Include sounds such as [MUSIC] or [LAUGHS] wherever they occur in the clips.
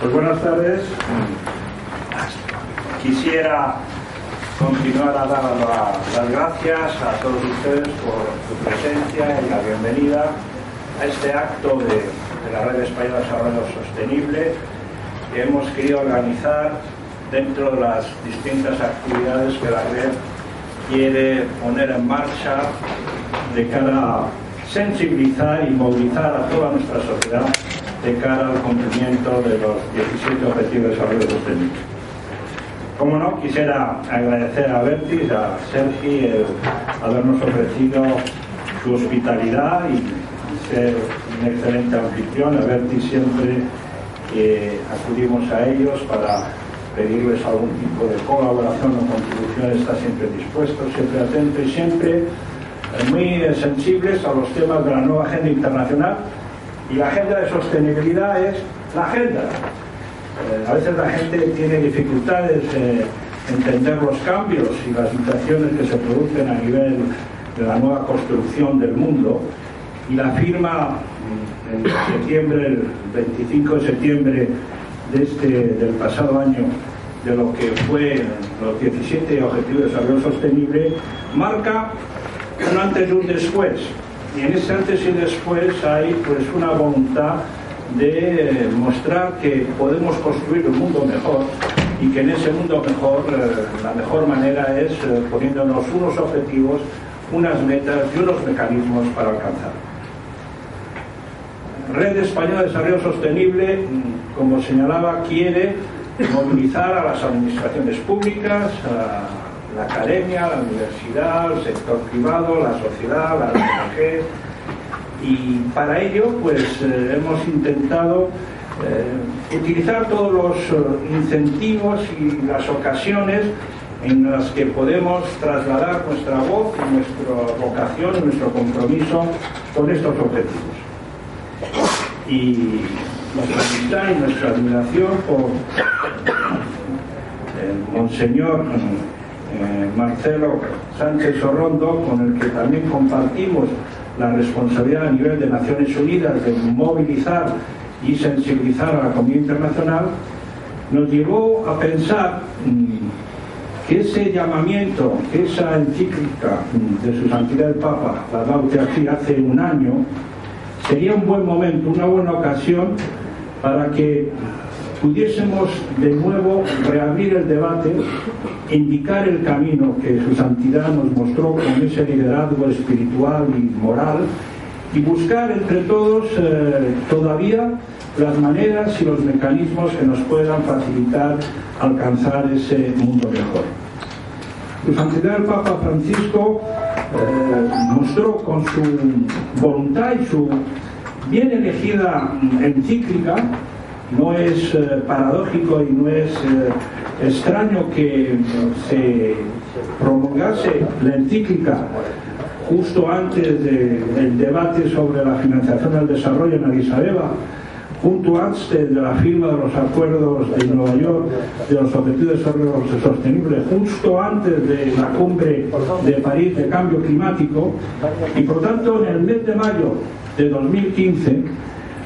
Pues buenas tardes. Quisiera continuar a dar las gracias a todos ustedes por su presencia y la bienvenida a este acto de, la Red Española de Desarrollo Sostenible que hemos querido organizar dentro de las distintas actividades que la red quiere poner en marcha de cara a sensibilizar y movilizar a toda nuestra sociedad de cara al cumplimiento de los 17 Objetivos de Desarrollo Sostenible. Como no, quisiera agradecer a Bertis, a Sergi, el habernos ofrecido su hospitalidad y ser un excelente anfitrión. A Bertis siempre acudimos a ellos para pedirles algún tipo de colaboración o contribución, está siempre dispuesto, siempre atento y siempre muy sensibles a los temas de la nueva agenda internacional. Y la agenda de sostenibilidad es la agenda. Eh, a veces la gente tiene dificultades en entender los cambios y las situaciones que se producen a nivel de la nueva construcción del mundo. Y la firma mm, en septiembre, el 25 de septiembre de este, del pasado año de lo que fue los 17 Objetivos de Desarrollo Sostenible marca un antes y un después y en ese antes y después hay pues una voluntad de mostrar que podemos construir un mundo mejor y que en ese mundo mejor eh, la mejor manera es eh, poniéndonos unos objetivos, unas metas y unos mecanismos para alcanzar. Red Española de Desarrollo Sostenible, mm, como señalaba, quiere movilizar a las administraciones públicas, la academia, la universidad, el sector privado, la sociedad, la ONG, y para ello pues eh, hemos intentado eh, utilizar todos los eh, incentivos y las ocasiones en las que podemos trasladar nuestra voz y nuestra vocación nuestro compromiso con estos objetivos. Y nuestra amistad y nuestra admiración por el Monseñor Marcelo Sánchez Orrondo, con el que también compartimos la responsabilidad a nivel de Naciones Unidas de movilizar y sensibilizar a la comunidad internacional, nos llevó a pensar mm, que ese llamamiento, esa encíclica mm, de su santidad el Papa, la Laude hace un año, sería un buen momento, una buena ocasión para que pudiésemos de nuevo reabrir el debate, indicar el camino que su santidad nos mostró con ese liderazgo espiritual y moral y buscar entre todos eh, todavía las maneras y los mecanismos que nos puedan facilitar alcanzar ese mundo mejor. Su santidad el Papa Francisco eh, mostró con su voluntad y su bien elegida encíclica no es eh, paradójico y no es eh, extraño que se promulgase la encíclica justo antes del debate sobre la financiación del desarrollo en Addis Abeba, junto antes de la firma de los acuerdos de Nueva York de los Objetivos de Desarrollo Sostenible, justo antes de la cumbre de París de cambio climático, y por tanto en el mes de mayo de 2015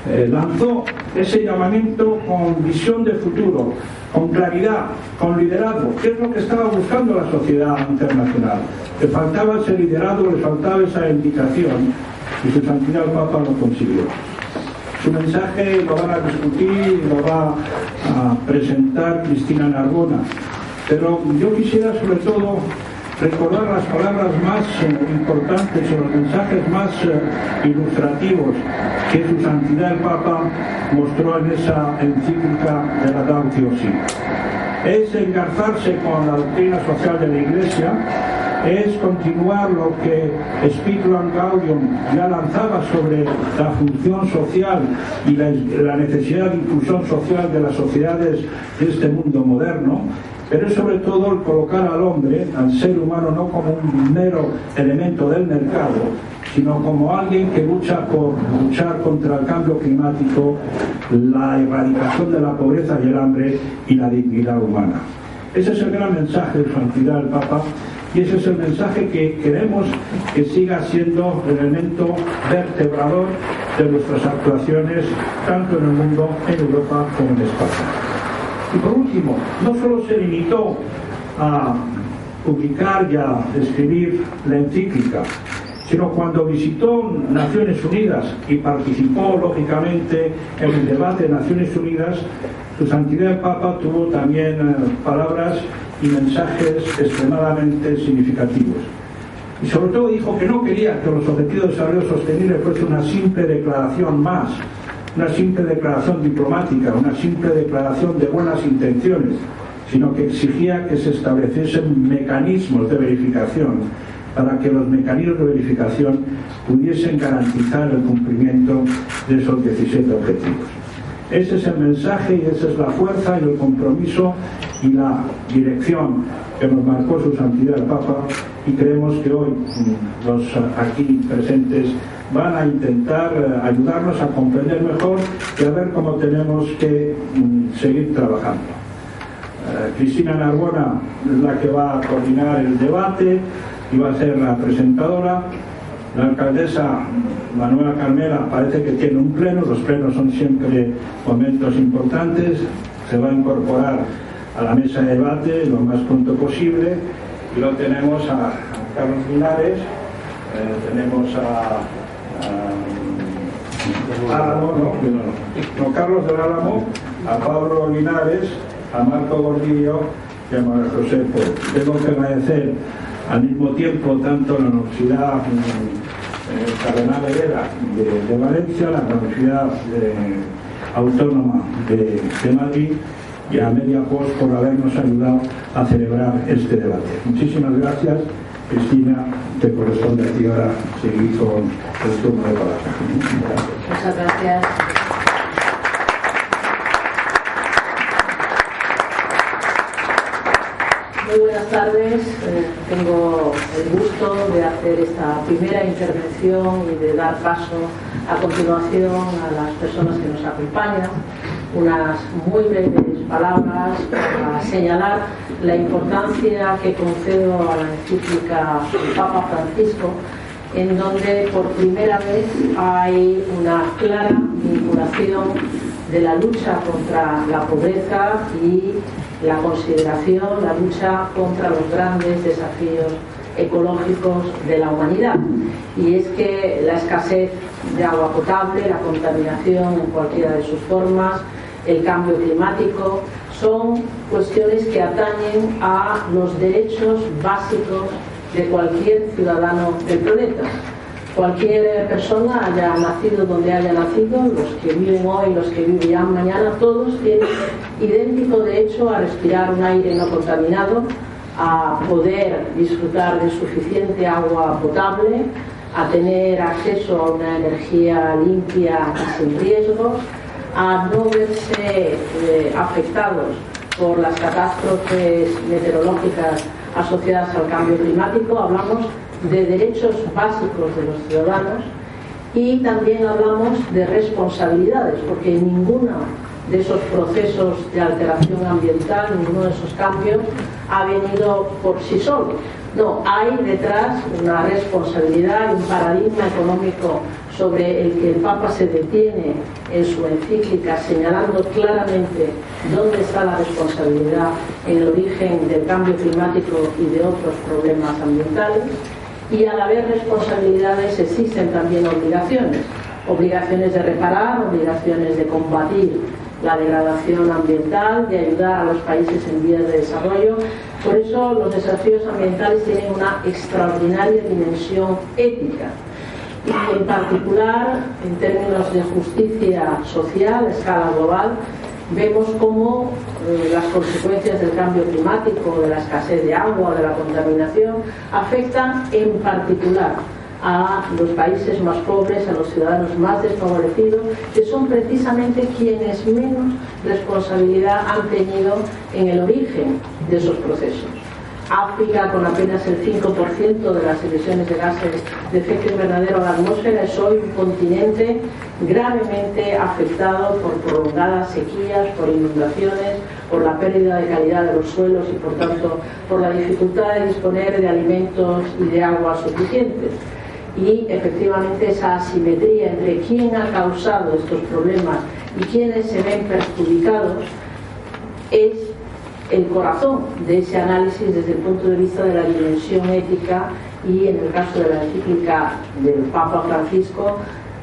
eh, lanzó ese llamamiento con visión de futuro, con claridad, con liderazgo, que es lo que estaba buscando la sociedad internacional. Le faltaba ese liderazgo, le faltaba esa indicación y su santidad el Papa lo consiguió. Su mensaje lo van a discutir, lo va a presentar Cristina Narbona, pero yo quisiera sobre todo recordar las palabras más eh, importantes o los mensajes más eh, ilustrativos que su santidad el Papa mostró en esa encíclica de la Gaudio Es engarzarse con la doctrina social de la Iglesia, es continuar lo que Spiritual Gaudium ya lanzaba sobre la función social y la, la, necesidad de inclusión social de las sociedades de este mundo moderno, pero es sobre todo el colocar al hombre, al ser humano, no como un mero elemento del mercado, sino como alguien que lucha por luchar contra el cambio climático, la erradicación de la pobreza y el hambre y la dignidad humana. Ese es el gran mensaje de su santidad el Papa y ese es el mensaje que queremos que siga siendo el elemento vertebrador de nuestras actuaciones tanto en el mundo, en Europa como en España. Y por último, no solo se limitó a publicar y a escribir la encíclica, sino cuando visitó Naciones Unidas y participó lógicamente en el debate de Naciones Unidas, su santidad el Papa tuvo también eh, palabras y mensajes extremadamente significativos. Y sobre todo dijo que no quería que los objetivos de desarrollo sostenible fuese una simple declaración más, una simple declaración diplomática, una simple declaración de buenas intenciones, sino que exigía que se estableciesen mecanismos de verificación para que los mecanismos de verificación pudiesen garantizar el cumplimiento de esos 17 objetivos. Ese es el mensaje y esa es la fuerza y el compromiso y la dirección que nos marcó su santidad el Papa y creemos que hoy mm, los aquí presentes van a intentar eh, ayudarnos a comprender mejor y a ver cómo tenemos que mm, seguir trabajando. Eh, Cristina Narbona es la que va a coordinar el debate y va a ser la presentadora. La alcaldesa Manuela Carmela parece que tiene un pleno, los plenos son siempre momentos importantes, se va a incorporar a la mesa de debate lo más pronto posible y lo tenemos a, Carlos Linares, eh, tenemos a, Álamo, no, Carlos del Álamo, a Pablo Linares, a Marco Gordillo y a María José. Tengo que agradecer al mismo tiempo tanto la Universidad eh, Cardenal Herrera de, Valencia, la Universidad Autónoma de, Madrid y a Media Post por habernos ayudado a celebrar este debate. Muchísimas gracias. Cristina, te corresponde a ti ahora seguir con el turno de palabra. Muchas gracias. Muy buenas tardes. Eh, tengo el gusto de hacer esta primera intervención y de dar paso a continuación a las personas que nos acompañan. Unas muy breves palabras para señalar la importancia que concedo a la encíclica Papa Francisco, en donde por primera vez hay una clara vinculación de la lucha contra la pobreza y la consideración, la lucha contra los grandes desafíos ecológicos de la humanidad. Y es que la escasez de agua potable, la contaminación en cualquiera de sus formas, el cambio climático, son cuestiones que atañen a los derechos básicos de cualquier ciudadano del planeta. Cualquier persona haya nacido donde haya nacido, los que viven hoy, los que vivirán mañana, todos tienen idéntico derecho a respirar un aire no contaminado, a poder disfrutar de suficiente agua potable, a tener acceso a una energía limpia y sin riesgos, a no verse eh, afectados por las catástrofes meteorológicas asociadas al cambio climático. Hablamos de derechos básicos de los ciudadanos y también hablamos de responsabilidades, porque ninguno de esos procesos de alteración ambiental, ninguno de esos cambios ha venido por sí solo. No, hay detrás una responsabilidad un paradigma económico sobre el que el Papa se detiene en su encíclica, señalando claramente dónde está la responsabilidad en el origen del cambio climático y de otros problemas ambientales y al haber responsabilidades existen también obligaciones, obligaciones de reparar, obligaciones de combatir la degradación ambiental, de ayudar a los países en vías de desarrollo. Por eso los desafíos ambientales tienen una extraordinaria dimensión ética y en particular en términos de justicia social a escala global vemos cómo eh, las consecuencias del cambio climático, de la escasez de agua, de la contaminación, afectan en particular a los países más pobres, a los ciudadanos más desfavorecidos, que son precisamente quienes menos responsabilidad han tenido en el origen de esos procesos. África, con apenas el 5% de las emisiones de gases de efecto invernadero a la atmósfera, es hoy un continente gravemente afectado por prolongadas sequías, por inundaciones, por la pérdida de calidad de los suelos y, por tanto, por la dificultad de disponer de alimentos y de agua suficientes. y efectivamente esa asimetría entre quién ha causado estos problemas y quiénes se ven perjudicados es el corazón de ese análisis desde el punto de vista de la dimensión ética y en el caso de la encíclica del Papa Francisco,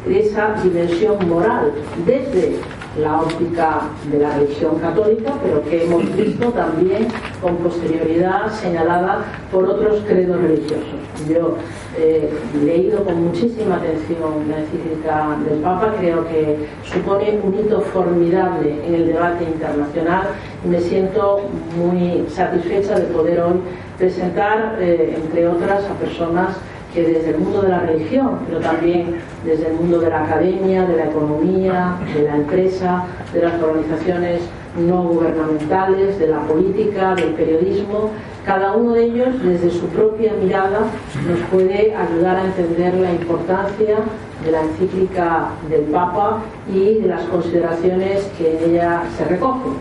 esa dimensión moral desde la óptica de la religión católica, pero que hemos visto también con posterioridad señalada por otros credos religiosos. Yo he leído con muchísima atención la encíclica del Papa, creo que supone un hito formidable en el debate internacional y me siento muy satisfecha de poder hoy presentar, eh, entre otras, a personas que desde el mundo de la religión, pero también desde el mundo de la academia, de la economía, de la empresa, de las organizaciones no gubernamentales, de la política, del periodismo, cada uno de ellos desde su propia mirada nos puede ayudar a entender la importancia de la encíclica del Papa y de las consideraciones que en ella se recogen.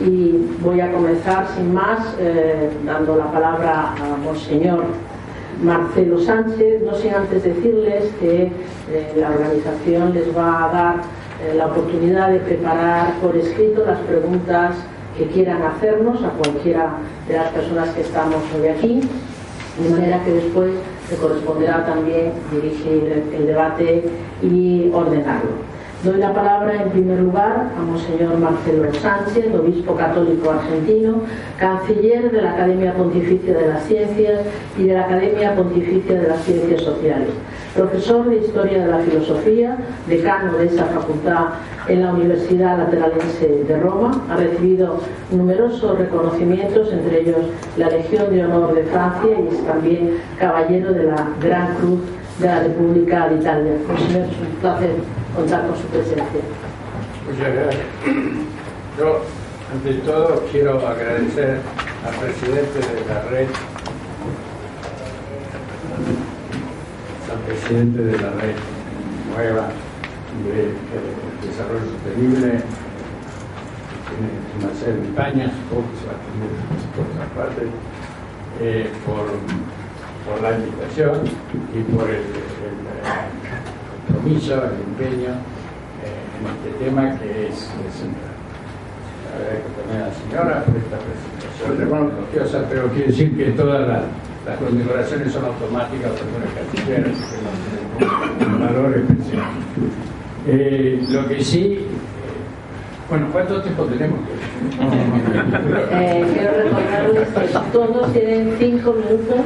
Y voy a comenzar sin más eh, dando la palabra a Monseñor Marcelo Sánchez, no sin antes decirles que eh, la organización les va a dar eh, la oportunidad de preparar por escrito las preguntas que quieran hacernos a cualquiera de las personas que estamos hoy aquí, de manera que después se corresponderá también dirigir el debate y ordenarlo. Doy la palabra en primer lugar a Monseñor Marcelo Sánchez, obispo católico argentino, canciller de la Academia Pontificia de las Ciencias y de la Academia Pontificia de las Ciencias Sociales, profesor de Historia de la Filosofía, decano de esa facultad en la Universidad Lateranense de Roma, ha recibido numerosos reconocimientos, entre ellos la Legión de Honor de Francia y es también caballero de la Gran Cruz de la República de Italia. Monseñor, es un placer contar con su presencia. Muchas gracias. Yo, ante todo, quiero agradecer al presidente de la red, al presidente de la red nueva de, desarrollo sostenible, tiene una sede en España, supongo que se va a tener por otra parte, eh, por, por, la invitación y por el, el compromiso, el empeño eh, en este tema que es, central. Agradezco también a la señora por esta presentación pero quiero decir que todas las, las condecoraciones son automáticas por una canciller, así que no un valor especial. Eh, lo que sí bueno, ¿cuánto tiempo tenemos? [LAUGHS] Eh, quiero recordarles que todos tienen cinco minutos.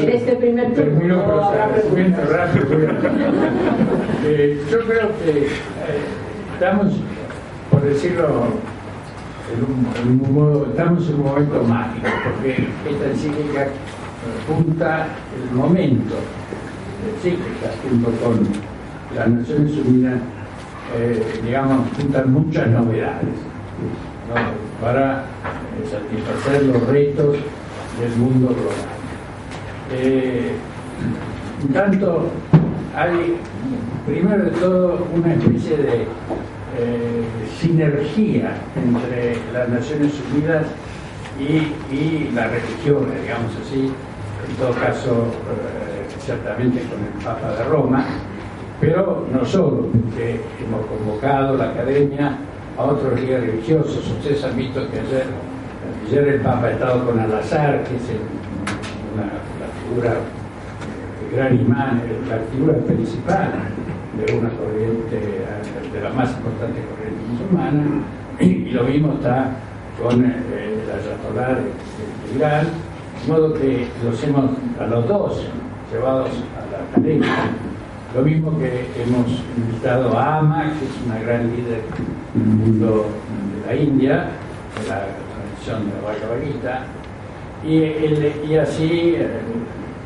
en este primer turno habrá preguntas. Rápido. Eh, yo creo que eh, estamos, por decirlo en un, modo, estamos en un momento mágico, porque esta encíclica apunta el momento, encíclica junto con las Naciones Unidas eh, digamos, juntan muchas novedades. Para eh, satisfacer los retos del mundo global. Eh, tanto, hay, primero de todo, una especie de sinergia entre las Naciones Unidas y, y la religión, digamos así, en todo caso, ciertamente con el Papa de Roma, pero no solo, porque hemos convocado la academia a otros líderes religiosos. Ustedes han visto que ayer, ayer el Papa ha estado con Al-Azhar, que es una, la figura, el gran imán, la figura principal de una corriente, de la más importante corriente musulmana, y lo mismo está con eh, la Ayatollah de, Irán, de modo que los hemos, a los dos, llevados a la academia lo mismo que hemos invitado a Ama, que es una gran líder en el mundo de la India, de la tradición de la Bhagavad y, y así eh,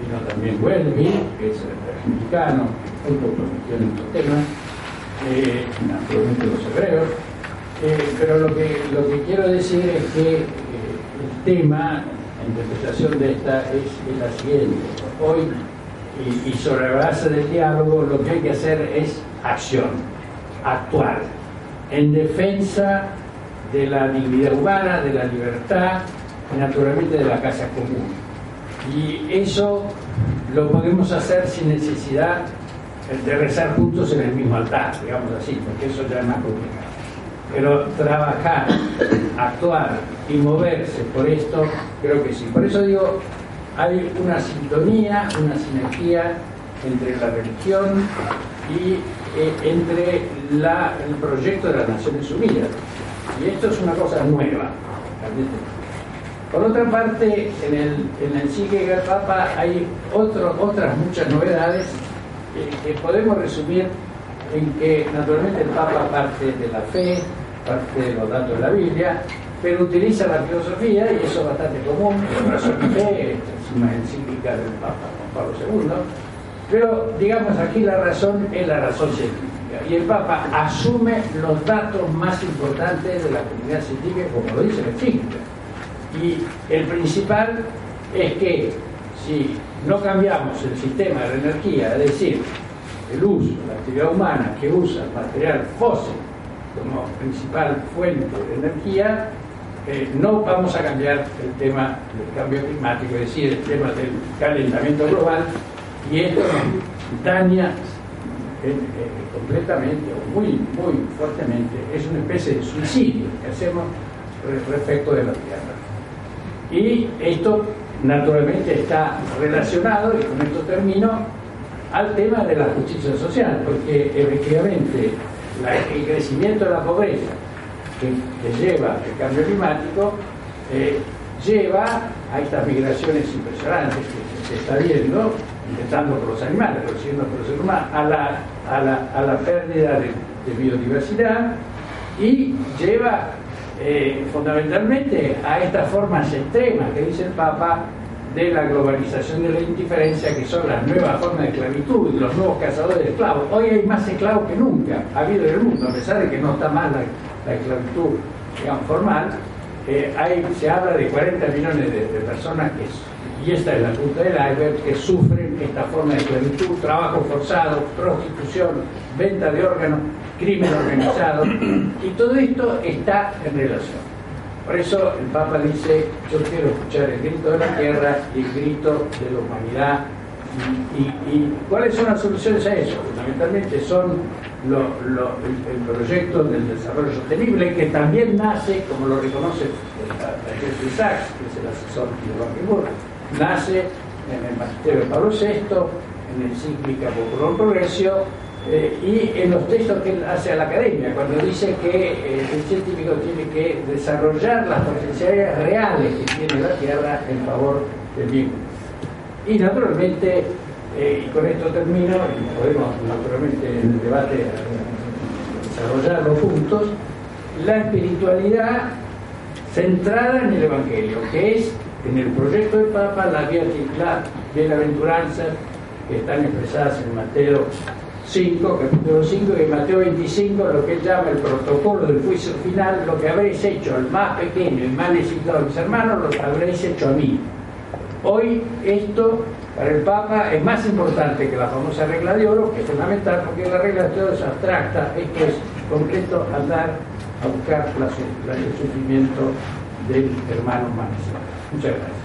vino también Welby, que es mexicano, muy poco en estos temas, eh, naturalmente los hebreos, eh, pero lo que, lo que quiero decir es que eh, el tema, la interpretación de esta es, es la siguiente. Hoy y, sobre la base del diálogo lo que hay que hacer es acción, actuar, en defensa de la dignidad humana, de la libertad y naturalmente de la casa común. Y eso lo podemos hacer sin necesidad de rezar juntos en el mismo altar, digamos así, porque eso ya es más complicado. Pero trabajar, actuar y moverse por esto, creo que sí. Por eso digo, hay una sintonía, una sinergia entre la religión y eh, entre la, el proyecto de las Naciones Unidas. Y esto es una cosa nueva. Por otra parte, en el, en el psique del Papa hay otro, otras muchas novedades que podemos resumir en que naturalmente el Papa parte de la fe, parte de los datos de la Biblia, pero utiliza la filosofía, y eso es bastante común, razón fe, una encíclica del Papa Juan Pablo II, pero digamos aquí la razón es la razón científica. Y el Papa asume los datos más importantes de la comunidad científica, como lo dice la encíclica. Y el principal es que si no cambiamos el sistema de la energía, es decir, el uso, la actividad humana que usa material fósil como principal fuente de energía, eh, no vamos a cambiar el tema del cambio climático, es decir, el tema del calentamiento global, y esto daña eh, eh, completamente o muy, muy fuertemente, es una especie de suicidio que hacemos respecto de la Tierra. Y esto naturalmente está relacionado, y con esto termino, al tema de la justicia social, porque efectivamente el crecimiento de la pobreza que, lleva el cambio climático eh, lleva a estas migraciones impresionantes que se está viendo, intentando por los animales, pero siguiendo por los seres humanos, a la, a la, a la pérdida de, biodiversidad y lleva eh, fundamentalmente a estas formas extremas que dice el Papa de la globalización de la indiferencia, que son las nuevas formas de esclavitud los nuevos cazadores de esclavos. Hoy hay más esclavos que nunca ha habido en el mundo, a pesar de que no está mal la, esclavitud digamos, formal. Eh, hay, se habla de 40 millones de, personas que, y esta es la punta del iceberg, que sufren esta forma de esclavitud, trabajo forzado, prostitución, venta de órganos, crimen organizado, y todo esto está en relación. Por eso el Papa dice, yo quiero escuchar el grito de la tierra y el grito de la humanidad. ¿Y, cuáles son las soluciones a eso? Fundamentalmente son el, proyecto del desarrollo sostenible, que también nace, como lo reconoce Jeffrey Sachs, que es el asesor de Ban nace en el Magisterio de Pablo VI, en el Cíclica Popular Progresio, eh, y en los textos que hace a la academia, cuando dice que eh, el científico tiene que desarrollar las potencialidades reales que tiene la Tierra en favor del bien. Y naturalmente, eh, y con esto termino, y podemos naturalmente en el debate desarrollarlo juntos, la espiritualidad centrada en el Evangelio, que es en el proyecto del Papa las bienaventuranzas que están expresadas en Mateo 5, capítulo 5, y Mateo 25, lo que él llama el protocolo del juicio final, lo que habréis hecho al más pequeño y más necesitado de mis hermanos, lo habréis hecho a mí. Hoy esto para el Papa es más importante que la famosa regla de oro, que es fundamental porque la regla de oro es abstracta, esto es concreto andar a buscar el sufrimiento del hermano más Muchas gracias.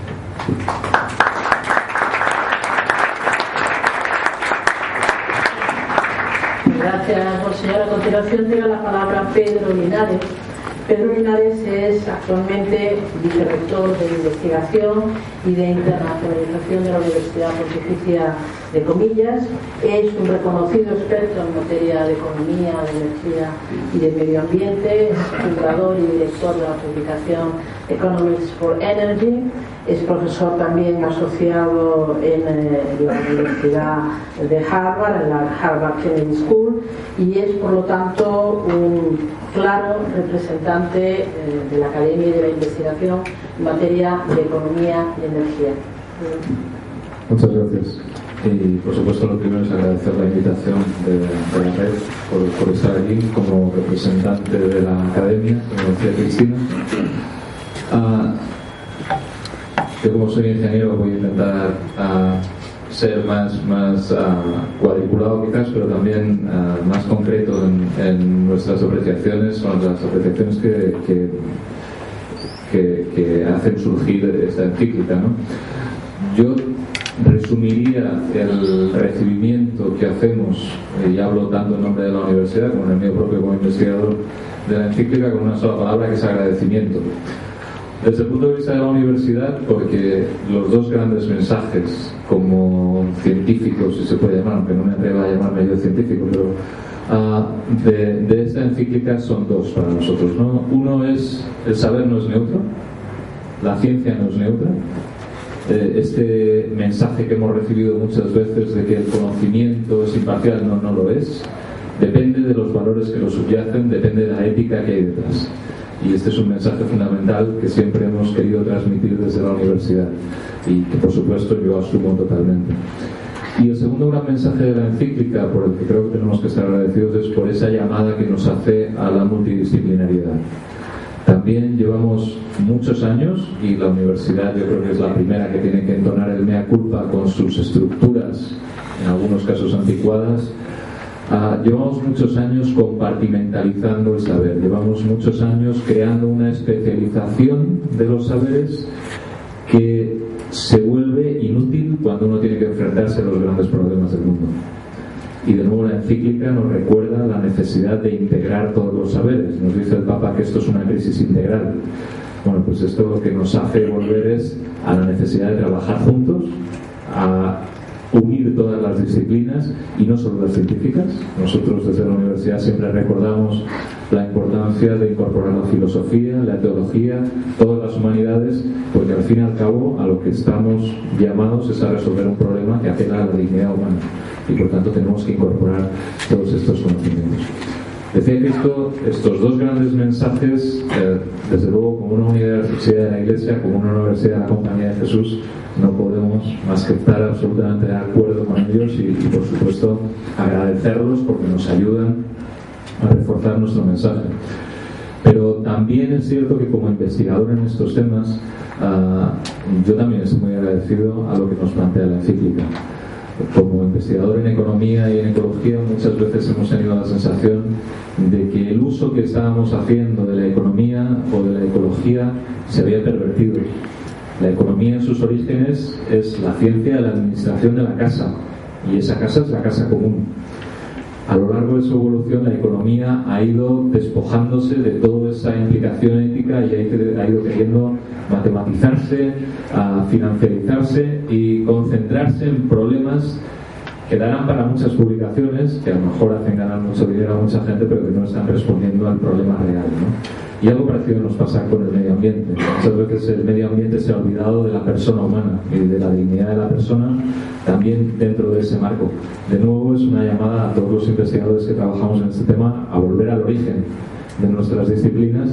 Gracias, Monseñor. A continuación tengo la palabra Pedro Linares. Pedro Linares es actualmente vicerrector de investigación y de internacionalización de la Universidad Pontificia Comillas. Es un reconocido experto en materia de economía, de energía y de medio ambiente. Es fundador y director de la publicación Economics for Energy es profesor también asociado en eh, la Universidad de Harvard, en la Harvard Kennedy School, y es por lo tanto un claro representante eh, de la Academia y de la Investigación en materia de economía y energía. Muchas gracias. Y por supuesto lo primero es agradecer la invitación de, la red por, estar aquí como representante de la academia, como decía Cristina. Ah, yo como soy ingeniero voy a intentar ah, ser más, más uh, cuadriculado quizás, pero también ah, más concreto en, nuestras apreciaciones, son las apreciaciones que, que, que, hacen surgir esta encíclica. ¿no? yo resumiría el recibimiento que hacemos, eh, y hablo tanto en nombre de la universidad como en el mío propio como investigador de la encíclica, con una sola palabra que es agradecimiento. Desde el punto de vista de la universidad, porque los dos grandes mensajes como científicos, si se puede llamar, aunque no me atrevo a llamarme yo científico, pero ah, de, esta encíclica son dos para nosotros. ¿no? Uno es el saber no es neutro, la ciencia no es neutra. Eh, este mensaje que hemos recibido muchas veces de que el conocimiento es imparcial, no, no lo es. Depende de los valores que lo subyacen, depende de la ética que hay detrás. Y este es un mensaje fundamental que siempre hemos querido transmitir desde la universidad y que por supuesto yo asumo totalmente. Y el segundo gran mensaje de la encíclica, por el que creo que tenemos que estar agradecidos, es por esa llamada que nos hace a la multidisciplinariedad. También llevamos muchos años, y la universidad yo creo que es la primera que tiene que entonar el mea culpa con sus estructuras, en algunos casos anticuadas, Ah, llevamos muchos años compartimentalizando el saber, llevamos muchos años creando una especialización de los saberes que se vuelve inútil cuando uno tiene que enfrentarse a los grandes problemas del mundo. Y de nuevo la encíclica nos recuerda la necesidad de integrar todos los saberes. Nos dice el Papa que esto es una crisis integral. Bueno, pues esto lo que nos hace volver es a la necesidad de trabajar juntos, a unir todas las disciplinas y no solo las científicas. Nosotros desde la universidad siempre recordamos la importancia de incorporar la filosofía, la teología, todas las humanidades, porque al fin y al cabo a lo que estamos llamados es a resolver un problema que apela a la dignidad humana y por tanto tenemos que incorporar todos estos conocimientos. Decía que estos dos grandes mensajes, eh, desde luego como una universidad de la Iglesia, como una universidad de la Compañía de Jesús, no podemos más que estar absolutamente de acuerdo con ellos y, por supuesto agradecerlos porque nos ayudan a reforzar nuestro mensaje. Pero también es cierto que como investigador en estos temas, ah, yo también estoy muy agradecido a lo que nos plantea la encíclica. Como investigador en economía y en ecología, muchas veces hemos tenido la sensación de que el uso que estábamos haciendo de la economía o de la ecología se había pervertido la economía en sus orígenes es la ciencia de la administración de la casa y esa casa es la casa común. A lo largo de su evolución la economía ha ido despojándose de toda esa implicación ética y ha ido queriendo matematizarse, financiarizarse y concentrarse en problemas que darán para muchas publicaciones, que a lo mejor hacen ganar mucho dinero a mucha gente, pero que no están respondiendo al problema real. ¿no? Y algo parecido nos pasa con el medio ambiente. Muchas veces el medio ambiente se ha olvidado de la persona humana y de la dignidad de la persona también dentro de ese marco. De nuevo es una llamada a todos los investigadores que trabajamos en este tema a volver al origen de nuestras disciplinas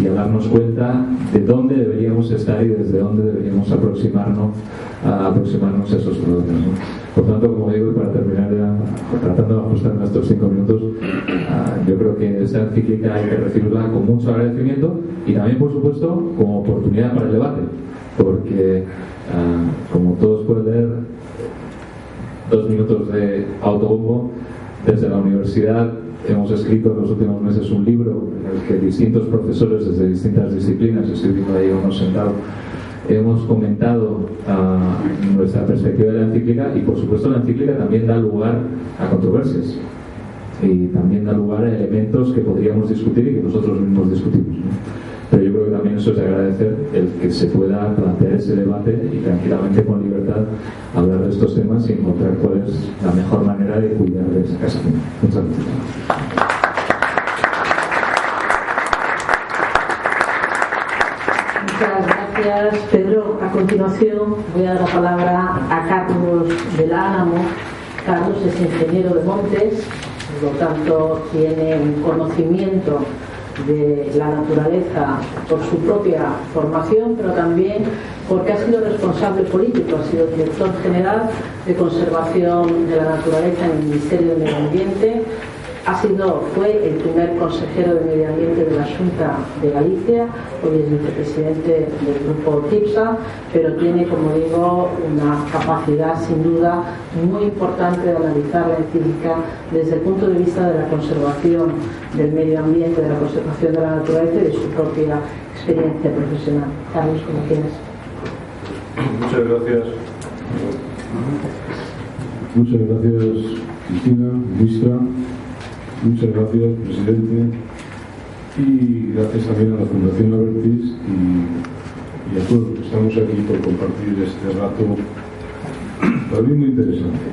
y a darnos cuenta de dónde deberíamos estar y desde dónde deberíamos aproximarnos a aproximarnos a esos problemas. Por tanto, como digo, y para terminar ya, tratando de ajustar nuestros cinco minutos, ah, yo creo que esta encíclica hay que recibirla con mucho agradecimiento y también, por supuesto, como oportunidad para el debate, porque, ah, como todos pueden leer, dos minutos de autobombo desde la universidad hemos escrito en los últimos meses un libro en el que distintos profesores desde distintas disciplinas, estoy viendo ahí uno sentado, hemos comentado uh, nuestra perspectiva de la encíclica y por supuesto la encíclica también da lugar a controversias y también da lugar a elementos que podríamos discutir y que nosotros mismos discutimos. Pero yo creo que también eso es de agradecer el que se pueda plantear ese debate y tranquilamente con libertad hablar de estos temas y encontrar cuál es la mejor manera de cuidar de esa casa. Muchas gracias. gracias, Pedro. A continuación voy a dar la palabra a Carlos del Álamo. Carlos es ingeniero de montes, por lo tanto tiene un conocimiento de la naturaleza por su propia formación, pero también porque ha sido responsable político, ha sido director general de conservación de la naturaleza en el Ministerio de Medio Ambiente, ha sido, fue el primer consejero de Medio Ambiente de la Junta de Galicia, hoy es vicepresidente del grupo TIPSA, pero tiene, como digo, una capacidad sin duda muy importante de analizar la encíclica desde el punto de vista de la conservación del medio ambiente, de la conservación de la naturaleza y de su propia experiencia profesional. Carlos, ¿cómo tienes? Muchas gracias Muchas gracias, Cristina, ministra. Muchas gracias, presidente. Y gracias también a la Fundación Avertis y, a todos los que estamos aquí por compartir este rato para mí muy interesante.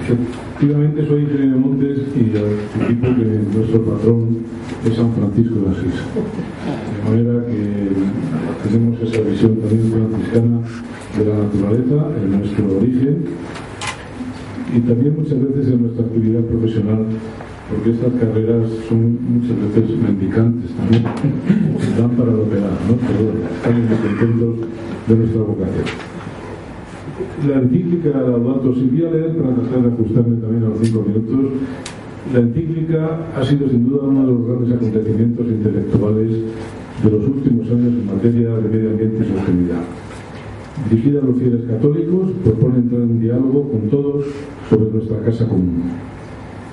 Efectivamente soy ingeniero Montes y equipo que nuestro patrón es San Francisco de Asís. De manera que tenemos esa visión también franciscana de la naturaleza en nuestro origen y también muchas veces en nuestra actividad profesional porque estas carreras son muchas veces mendicantes también, dan para lo que dan, ¿no? pero estamos contentos de nuestra vocación. La encíclica Laudato Si voy a leer para tratar de ajustarme también a los cinco minutos. La encíclica ha sido sin duda uno de los grandes acontecimientos intelectuales de los últimos años en materia de medio ambiente y sostenibilidad. Dirigida a los fieles católicos, propone entrar en diálogo con todos sobre nuestra casa común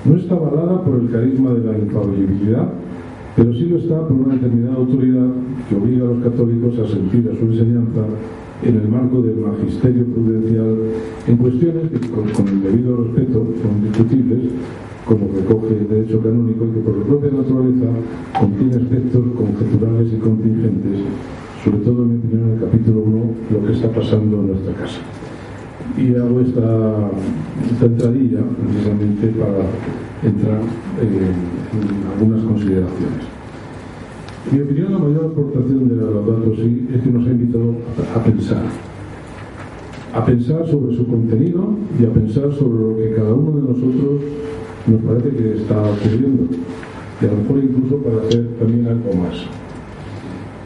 no está avalada por el carisma de la infalibilidad, pero sí lo está por una determinada autoridad que obliga a los católicos a sentir a su enseñanza en el marco del magisterio prudencial en cuestiones que con, el debido respeto son discutibles, como recoge el derecho canónico y que por su propia naturaleza contiene aspectos conjeturales y contingentes, sobre todo en mi opinión en el capítulo 1, lo que está pasando en nuestra casa y hago esta, entradilla precisamente para entrar eh, en algunas consideraciones. Mi opinión, la mayor aportación de la Laudato Si es que nos ha invitado a, pensar. A pensar sobre su contenido y a pensar sobre lo que cada uno de nosotros nos parece que está ocurriendo. Y a lo mejor incluso para hacer también algo más.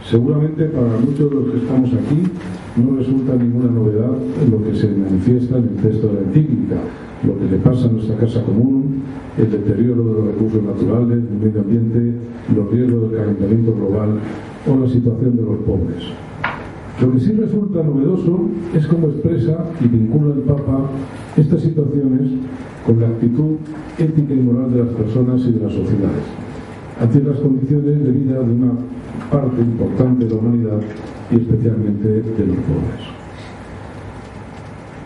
Seguramente para muchos de los que estamos aquí no resulta ninguna novedad lo que se manifiesta en el texto de la encíclica, lo que le pasa a nuestra casa común, el deterioro de los recursos naturales, del medio ambiente, los riesgos del calentamiento global o la situación de los pobres. Lo que sí resulta novedoso es cómo expresa y vincula el Papa estas situaciones con la actitud ética y moral de las personas y de las sociedades, ante las condiciones de vida de una parte importante de la humanidad y especialmente de los pobres.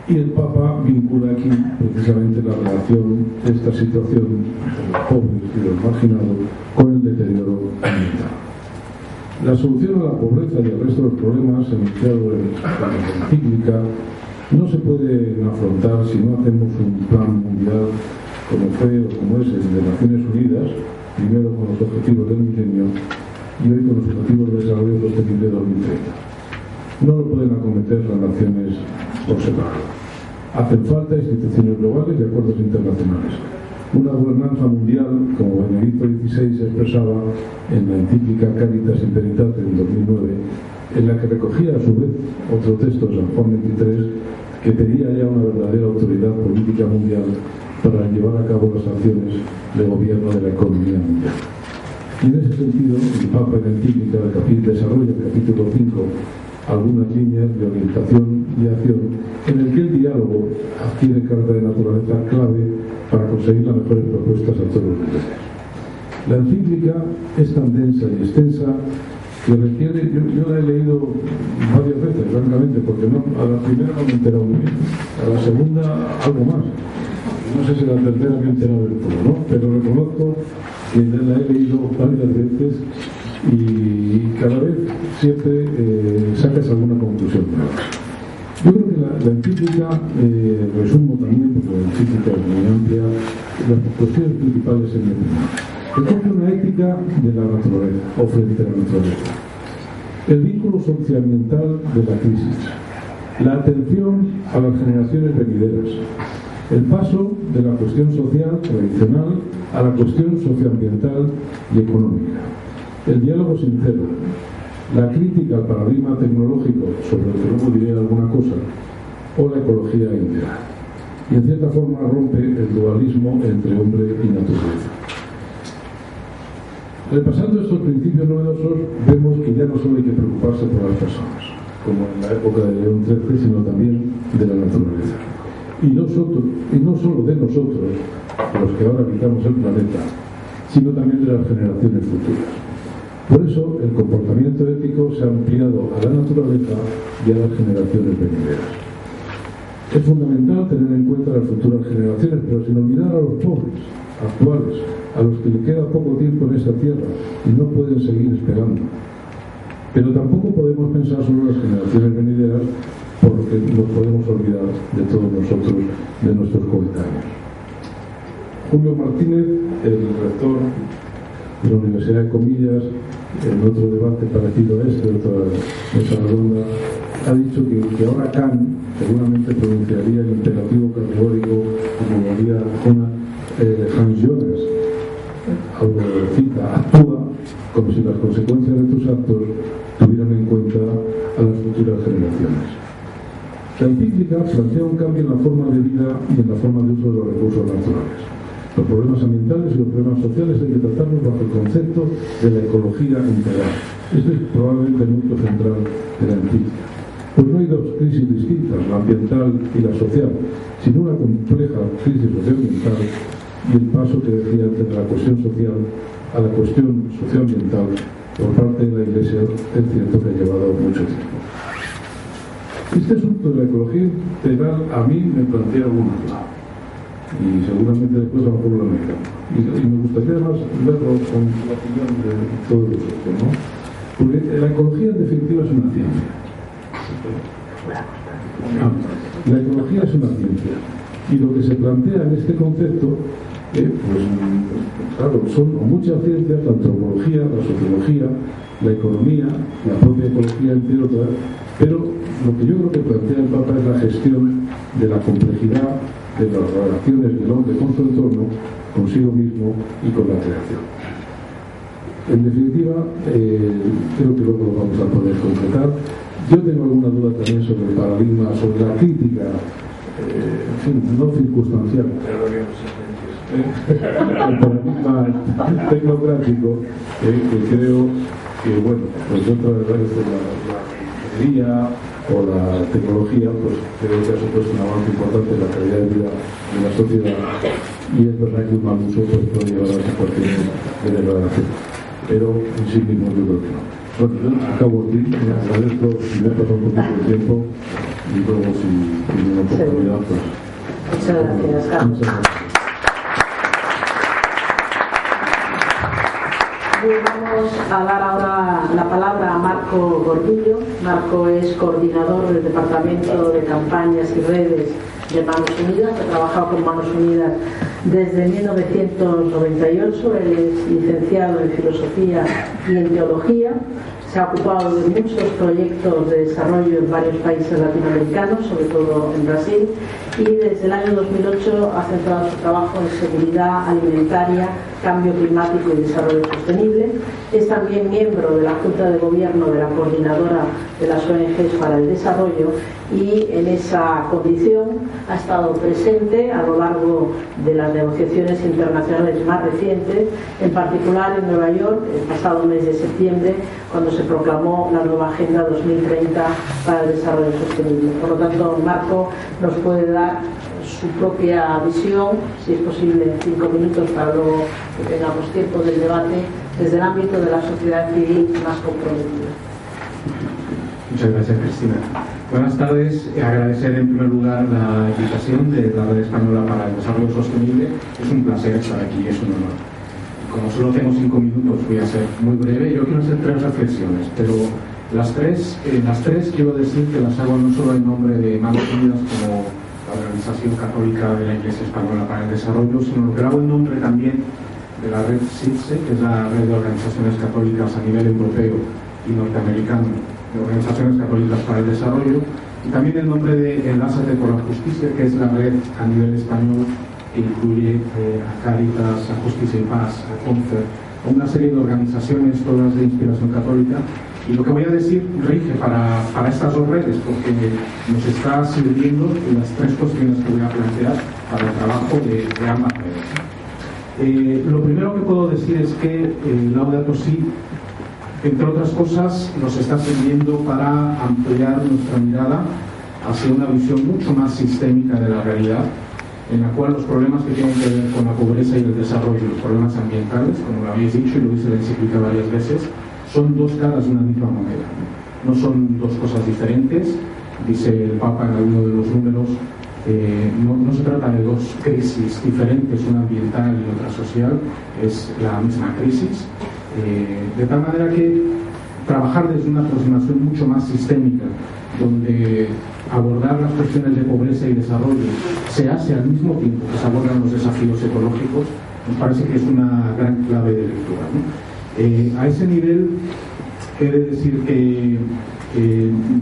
Y el Papa vincula aquí precisamente la relación de esta situación de los pobres y los marginados con el deterioro ambiental. La solución a la pobreza y al resto de los problemas enunciados en la encíclica no se puede afrontar si no hacemos un plan mundial como fue o como es el de Naciones Unidas, primero con los objetivos del milenio y hoy con los Objetivos de Desarrollo Sostenible 2030. No lo pueden acometer las naciones por separado. Hacen falta instituciones globales y acuerdos internacionales. Una gobernanza mundial, como Benedicto XVI expresaba en la encíclica Caritas in Veritate en 2009, en la que recogía a su vez otro texto de San Juan XXIII que pedía ya una verdadera autoridad política mundial para llevar a cabo las acciones de gobierno de la economía mundial. Y en ese sentido, el Papa en encíclica desarrolla, el capítulo 5, algunas líneas de orientación y acción en el que el diálogo adquiere carta de naturaleza clave para conseguir las mejores propuestas a todos los niveles. La encíclica es tan densa y extensa que requiere, yo, la he leído varias veces, francamente, porque no, a la primera no me he enterado muy bien, a la segunda algo más. No sé si la tercera me he enterado del todo, ¿no? Pero reconozco la he leído varias veces y cada vez siempre eh, sacas alguna conclusión. Yo creo que la, la encíclica, eh, resumo también, porque la encíclica es muy amplia, las cuestiones principales en opinión. Recoge una ética de la naturaleza, o frente la naturaleza. El vínculo socioambiental de la crisis. La atención a las generaciones venideras. El paso de la cuestión social tradicional a la cuestión socioambiental y económica. El diálogo sincero, la crítica al paradigma tecnológico sobre el que luego diré alguna cosa, o la ecología integral. Y en cierta forma rompe el dualismo entre hombre y naturaleza. Repasando estos principios novedosos, vemos que ya no solo hay que preocuparse por las personas, como en la época de León XIII, sino también de la naturaleza. Y, nosotros, y no solo de nosotros, los que ahora habitamos el planeta, sino también de las generaciones futuras. Por eso el comportamiento ético se ha ampliado a la naturaleza y a las generaciones venideras. Es fundamental tener en cuenta las futuras generaciones, pero sin olvidar a los pobres actuales, a los que le queda poco tiempo en esta tierra y no pueden seguir esperando. Pero tampoco podemos pensar solo en las generaciones venideras porque nos podemos olvidar de todos nosotros, de nuestros coetáneos. Julio Martínez, el rector de la Universidad de Comillas, en otro debate parecido a este, otra mesa redonda, ha dicho que, ahora Kant seguramente pronunciaría el imperativo categórico como haría eh, Hans Jones, cita, actúa como si las consecuencias de tus actos tuvieran en cuenta a las futuras generaciones. La encíclica plantea un cambio en la forma de vida y en la forma de uso de los recursos naturales. Los problemas ambientales y los problemas sociales hay que tratarlos bajo el concepto de la ecología integral. Este es probablemente el núcleo central de la encíclica. Pues no hay dos crisis distintas, la ambiental y la social, sino una compleja crisis socioambiental y el paso que decía antes la cuestión social a la cuestión socioambiental por parte de la Iglesia es cierto que ha llevado mucho tiempo. Este asunto de la ecología integral a mí me plantea alguna duda y seguramente después a lo mejor lo y, me gustaría además verlo con la opinión de todos vosotros, ¿no? Porque la ecología en definitiva es una ciencia. la ecología es una ciencia y lo que se plantea en este concepto pues claro, son muchas ciencias, la antropología, la sociología, la economía, la propia ecología, entre otras, pero lo que yo creo que plantea el Papa es la gestión de la complejidad de las relaciones del hombre con su entorno, consigo mismo y con la creación. En definitiva, eh, creo que luego lo vamos a poder concretar. Yo tengo alguna duda también sobre el paradigma, sobre la crítica, eh, en fin, no circunstancial, el paradigma tecnocrático eh, que creo que, bueno, pues dentro de la, la o la tecnología, pues creo que ha supuesto un avance importante en la calidad de vida de la sociedad y es verdad que un mal uso pues, puede llevar a situaciones de degradación. Pero en sí mismo yo creo que no. Bueno, yo acabo aquí, me agradezco si me ha pasado un poquito de tiempo y luego si tiene una oportunidad, pues. Muchas gracias, Muchas gracias. Vamos a dar ahora la palabra a Marco Gordillo. Marco es coordinador del Departamento de Campañas y Redes de Manos Unidas, ha trabajado con Manos Unidas desde 1998. Él es licenciado en Filosofía y en Teología. Se ha ocupado de muchos proyectos de desarrollo en varios países latinoamericanos, sobre todo en Brasil, y desde el año 2008 ha centrado su trabajo en seguridad alimentaria, cambio climático y desarrollo sostenible. Es también miembro de la Junta de Gobierno de la Coordinadora de las ONGs para el Desarrollo y en esa condición ha estado presente a lo largo de las negociaciones internacionales más recientes, en particular en Nueva York el pasado mes de septiembre, cuando se proclamó la nueva Agenda 2030 para el Desarrollo Sostenible. Por lo tanto, Marco nos puede dar su propia visión, si es posible en cinco minutos para luego que tengamos tiempo del debate, desde el ámbito de la sociedad civil más comprometida. Muchas gracias, Cristina. Buenas tardes. Agradecer en primer lugar la invitación de la Red Española para el Desarrollo Sostenible. Es un placer estar aquí, es un honor. Como solo tengo cinco minutos, voy a ser muy breve. Yo quiero hacer tres reflexiones, pero las tres, eh, las tres quiero decir que las hago no solo en nombre de Manos Unidas como la Organización Católica de la Iglesia Española para el Desarrollo, sino que hago en nombre también de la red CITSE, que es la red de organizaciones católicas a nivel europeo y norteamericano de organizaciones católicas para el desarrollo, y también en nombre de Enlázate por la Justicia, que es la red a nivel español que incluye eh, a Cáritas, a Justicia y Paz, a CONFER, a una serie de organizaciones todas de inspiración católica. Y lo que voy a decir rige para, para estas dos redes, porque nos está sirviendo las tres cuestiones que voy a plantear para el trabajo de, ambas redes. Eh, lo primero que puedo decir es que el Laudato Si entre otras cosas, nos está sirviendo para ampliar nuestra mirada hacia una visión mucho más sistémica de la realidad, en la cual los problemas que tienen que ver con la pobreza y el desarrollo, los problemas ambientales, como lo habéis dicho y lo dice la encíclica varias veces, son dos caras de una misma moneda. No son dos cosas diferentes. Dice el Papa en alguno de los números Eh, no, se trata de dos crisis diferentes, una ambiental y otra social, es la misma crisis. Eh, de tal manera que trabajar desde una aproximación mucho más sistémica, donde abordar las cuestiones de pobreza y desarrollo se hace al mismo tiempo que se abordan los desafíos ecológicos, nos parece que es una gran clave de lectura. Eh, a ese nivel, de decir que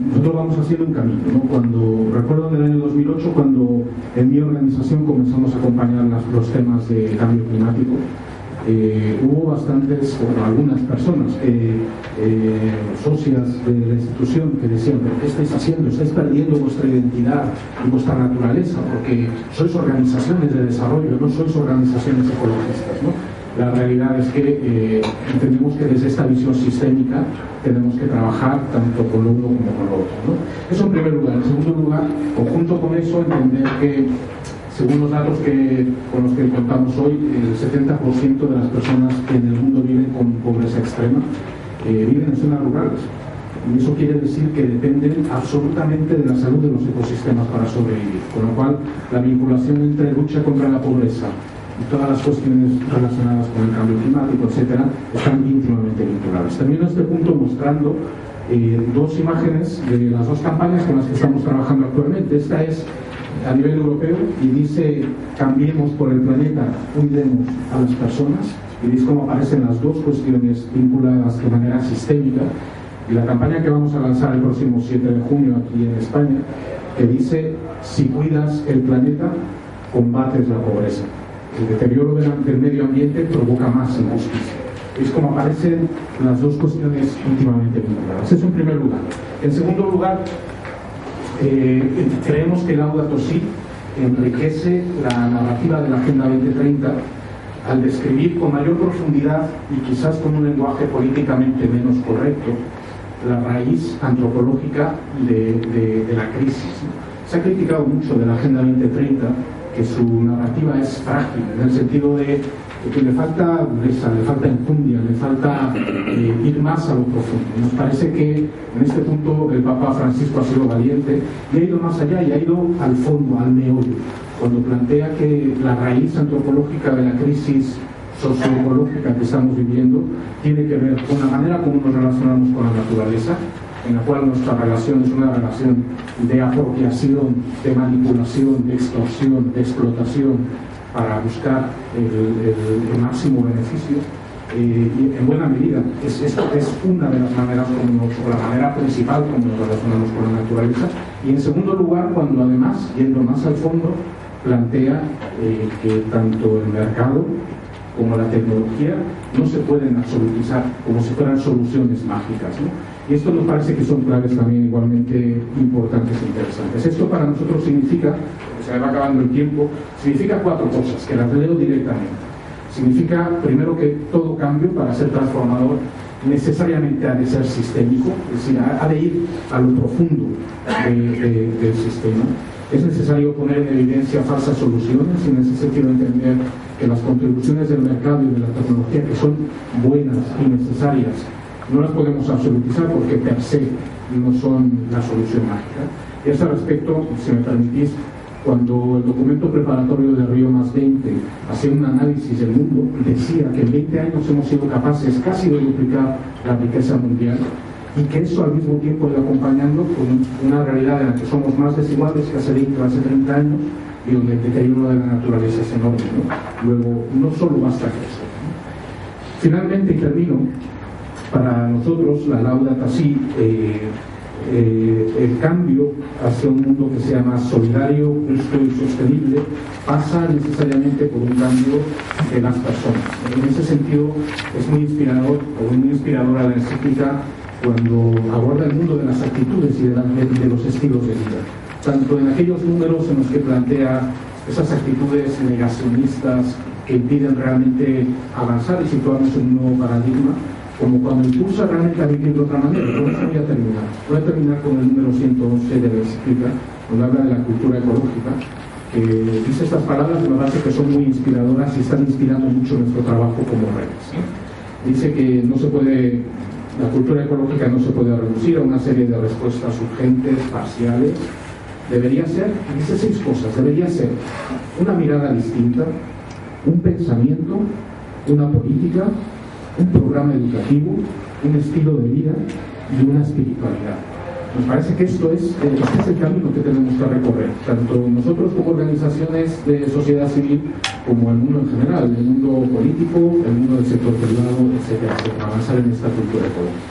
nosotros vamos haciendo un camino. Cuando recuerdo en el año 2008, cuando en mi organización comenzamos a acompañar los temas de cambio climático, eh, hubo bastantes, o algunas personas, eh, socias de la institución que decían, ¿qué estáis haciendo? Estáis perdiendo vuestra identidad y vuestra naturaleza, porque sois organizaciones de desarrollo, no sois organizaciones ecologistas. ¿no? La realidad es que eh, entendemos que desde esta visión sistémica tenemos que trabajar tanto con lo uno como con lo otro. ¿no? Eso en primer lugar. En segundo lugar, conjunto con eso, entender que según los datos que, con los que contamos hoy, el 70% de las personas que en el mundo viven con pobreza extrema eh, viven en zonas rurales. Y eso quiere decir que dependen absolutamente de la salud de los ecosistemas para sobrevivir. Con lo cual, la vinculación entre lucha contra la pobreza y todas las cuestiones relacionadas con el cambio climático, etcétera, están íntimamente vinculadas. Termino este punto mostrando eh, dos imágenes de las dos campañas con las que estamos trabajando actualmente. Esta es a nivel europeo y dice cambiemos por el planeta, cuidemos a las personas y veis cómo aparecen las dos cuestiones vinculadas de manera sistémica y la campaña que vamos a lanzar el próximo 7 de junio aquí en España que dice si cuidas el planeta combates la pobreza el deterioro del medio ambiente provoca más injusticia. Es como aparecen las dos cuestiones íntimamente vinculadas. Eso en primer lugar. En segundo lugar, eh, creemos que Laudato Si enriquece la narrativa de la Agenda 2030 al describir con mayor profundidad y quizás con un lenguaje políticamente menos correcto la raíz antropológica de, de la crisis. Se ha criticado mucho de la Agenda 2030 que su narrativa es frágil, en el sentido de que le falta dureza, le falta enjundia, le falta eh, ir más a lo profundo. Nos parece que en este punto el Papa Francisco ha sido valiente y ha ido más allá y ha ido al fondo, al meollo, cuando plantea que la raíz antropológica de la crisis socioecológica que estamos viviendo tiene que ver con la manera como nos relacionamos con la naturaleza, en la cual nuestra relación es una relación de apropiación, de manipulación, de extorsión, de explotación para buscar el, máximo beneficio. Eh, en buena medida, es, es, una de las maneras como o la manera principal como nos relacionamos con la naturaleza. Y en segundo lugar, cuando además, yendo más al fondo, plantea eh, que tanto el mercado como la tecnología no se pueden absolutizar como si fueran soluciones mágicas. Y esto nos parece que son claves también igualmente importantes e interesantes. Esto para nosotros significa, se va acabando el tiempo, significa cuatro cosas, que las leo directamente. Significa, primero, que todo cambio para ser transformador necesariamente ha de ser sistémico, es decir, ha de ir a lo profundo del sistema. Es necesario poner en evidencia falsas soluciones y en ese sentido entender que las contribuciones del mercado y de la tecnología, que son buenas y necesarias, no las podemos absolutizar porque per se no son la solución mágica. Y a ese respecto, si me permitís, cuando el documento preparatorio de Río más 20 hacía un análisis del mundo, decía que en 20 años hemos sido capaces casi de duplicar la riqueza mundial y que eso al mismo tiempo iba acompañando con una realidad en la que somos más desiguales que hace 20 o hace 30 años y donde el deterioro de la naturaleza es enorme. Luego, no solo basta eso. Finalmente, y termino, para nosotros la lauda así eh, eh, el cambio hacia un mundo que sea más solidario, justo y sostenible pasa necesariamente por un cambio de las personas. En ese sentido es muy inspirador o muy inspiradora la encíclica cuando aborda el mundo de las actitudes y de, de los estilos de vida. Tanto en aquellos números en los que plantea esas actitudes negacionistas que impiden realmente avanzar y situarnos en un nuevo paradigma, como cuando impulsa realmente a vivir de otra manera. Con eso voy a terminar. Voy a terminar con el número 111 de la encíclica, donde habla de la cultura ecológica, que dice estas palabras me parece que son muy inspiradoras y están inspirando mucho nuestro trabajo como redes. Dice que no se puede, la cultura ecológica no se puede reducir a una serie de respuestas urgentes, parciales, debería ser, esas seis cosas, debería ser una mirada distinta, un pensamiento, una política, un programa educativo, un estilo de vida y una espiritualidad. Nos parece que esto es, eh, este es el camino que tenemos que recorrer, tanto nosotros como organizaciones de sociedad civil, como el mundo en general, el mundo político, el mundo del sector privado, etcétera, etcétera, avanzar en esta cultura ecológica.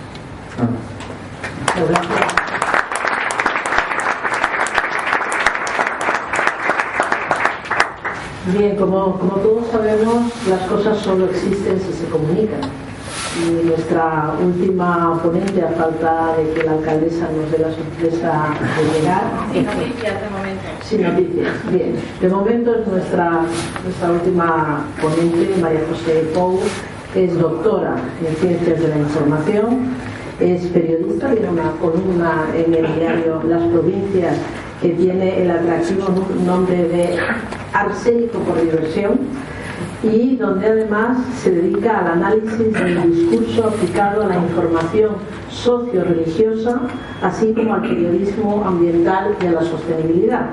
Bien, como, como todos sabemos, las cosas solo existen si se comunican. Y nuestra última ponente, a falta de que la alcaldesa nos dé la sorpresa de llegar. Sin noticias de momento. Sin noticias, bien. De momento es nuestra, nuestra última ponente, María José Pou, es doctora en Ciencias de la Información, es periodista, tiene una columna en el diario Las Provincias que tiene el atractivo nombre de Arsénico por diversión y donde además se dedica al análisis del discurso aplicado a la información socio-religiosa, así como al periodismo ambiental y a la sostenibilidad.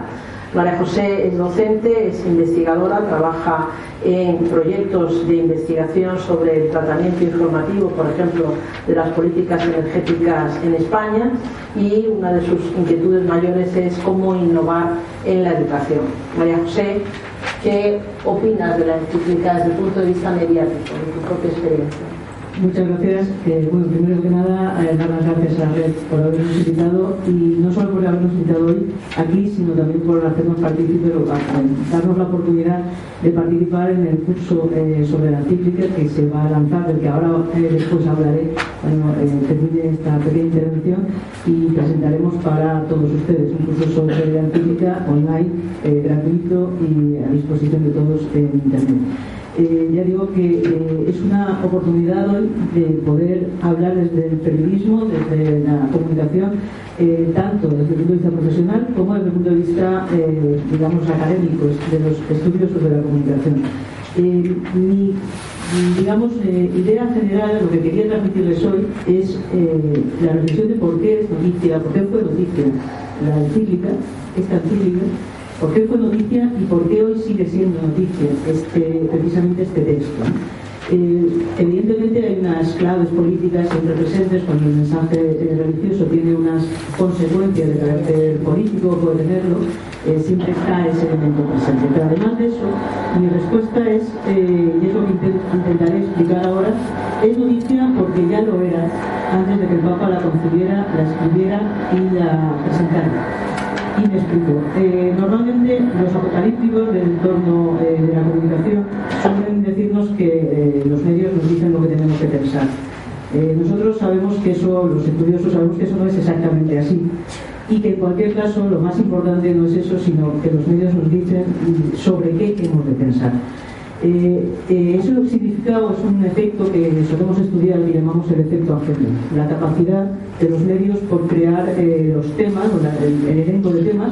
María José es docente, es investigadora, trabaja en proyectos de investigación sobre el tratamiento informativo, por ejemplo, de las políticas energéticas en España y una de sus inquietudes mayores es cómo innovar en la educación. María José, ¿qué opinas de la encíclica desde el punto de vista mediático, de tu propia experiencia? Muchas gracias. Eh, bueno, primero que nada, eh, dar las gracias a Red por habernos invitado y no solo por habernos invitado hoy aquí, sino también por hacernos participar, darnos la oportunidad de participar en el curso eh, sobre la cíclica que se va a lanzar, del que ahora después hablaré cuando termine esta pequeña intervención y presentaremos para todos ustedes un curso sobre la cíclica online, gratuito y a disposición de todos en Internet. Eh, ya digo que eh, es una oportunidad hoy de poder hablar desde el periodismo, desde la comunicación, eh, tanto desde el punto de vista profesional como desde el punto de vista, digamos, académico, de los estudios sobre la comunicación. mi, digamos, idea general, lo que quería transmitirles hoy es la reflexión de por qué es noticia, por qué fue noticia la encíclica, esta encíclica, ¿Por qué fue noticia y por qué hoy sigue siendo noticia este, precisamente este texto? Eh, evidentemente hay unas claves políticas siempre presentes cuando el mensaje eh, religioso tiene unas consecuencias de carácter político, puede tenerlo, eh, siempre está ese elemento presente. Pero además de eso, mi respuesta es, y es lo que intentaré explicar ahora, es noticia porque ya lo era antes de que el Papa la concibiera, la escribiera y la presentara. Y me explico. Eh, normalmente los apocalípticos del entorno eh, de la comunicación suelen decirnos que eh, los medios nos dicen lo que tenemos que pensar. nosotros sabemos que eso, los estudiosos sabemos que eso no es exactamente así y que en cualquier caso lo más importante no es eso, sino que los medios nos dicen sobre qué hemos de pensar. Eh, eh, eso significa es un efecto que solemos estudiar y llamamos el efecto agente, la capacidad de los medios por crear eh, los temas, o el, el, elenco de temas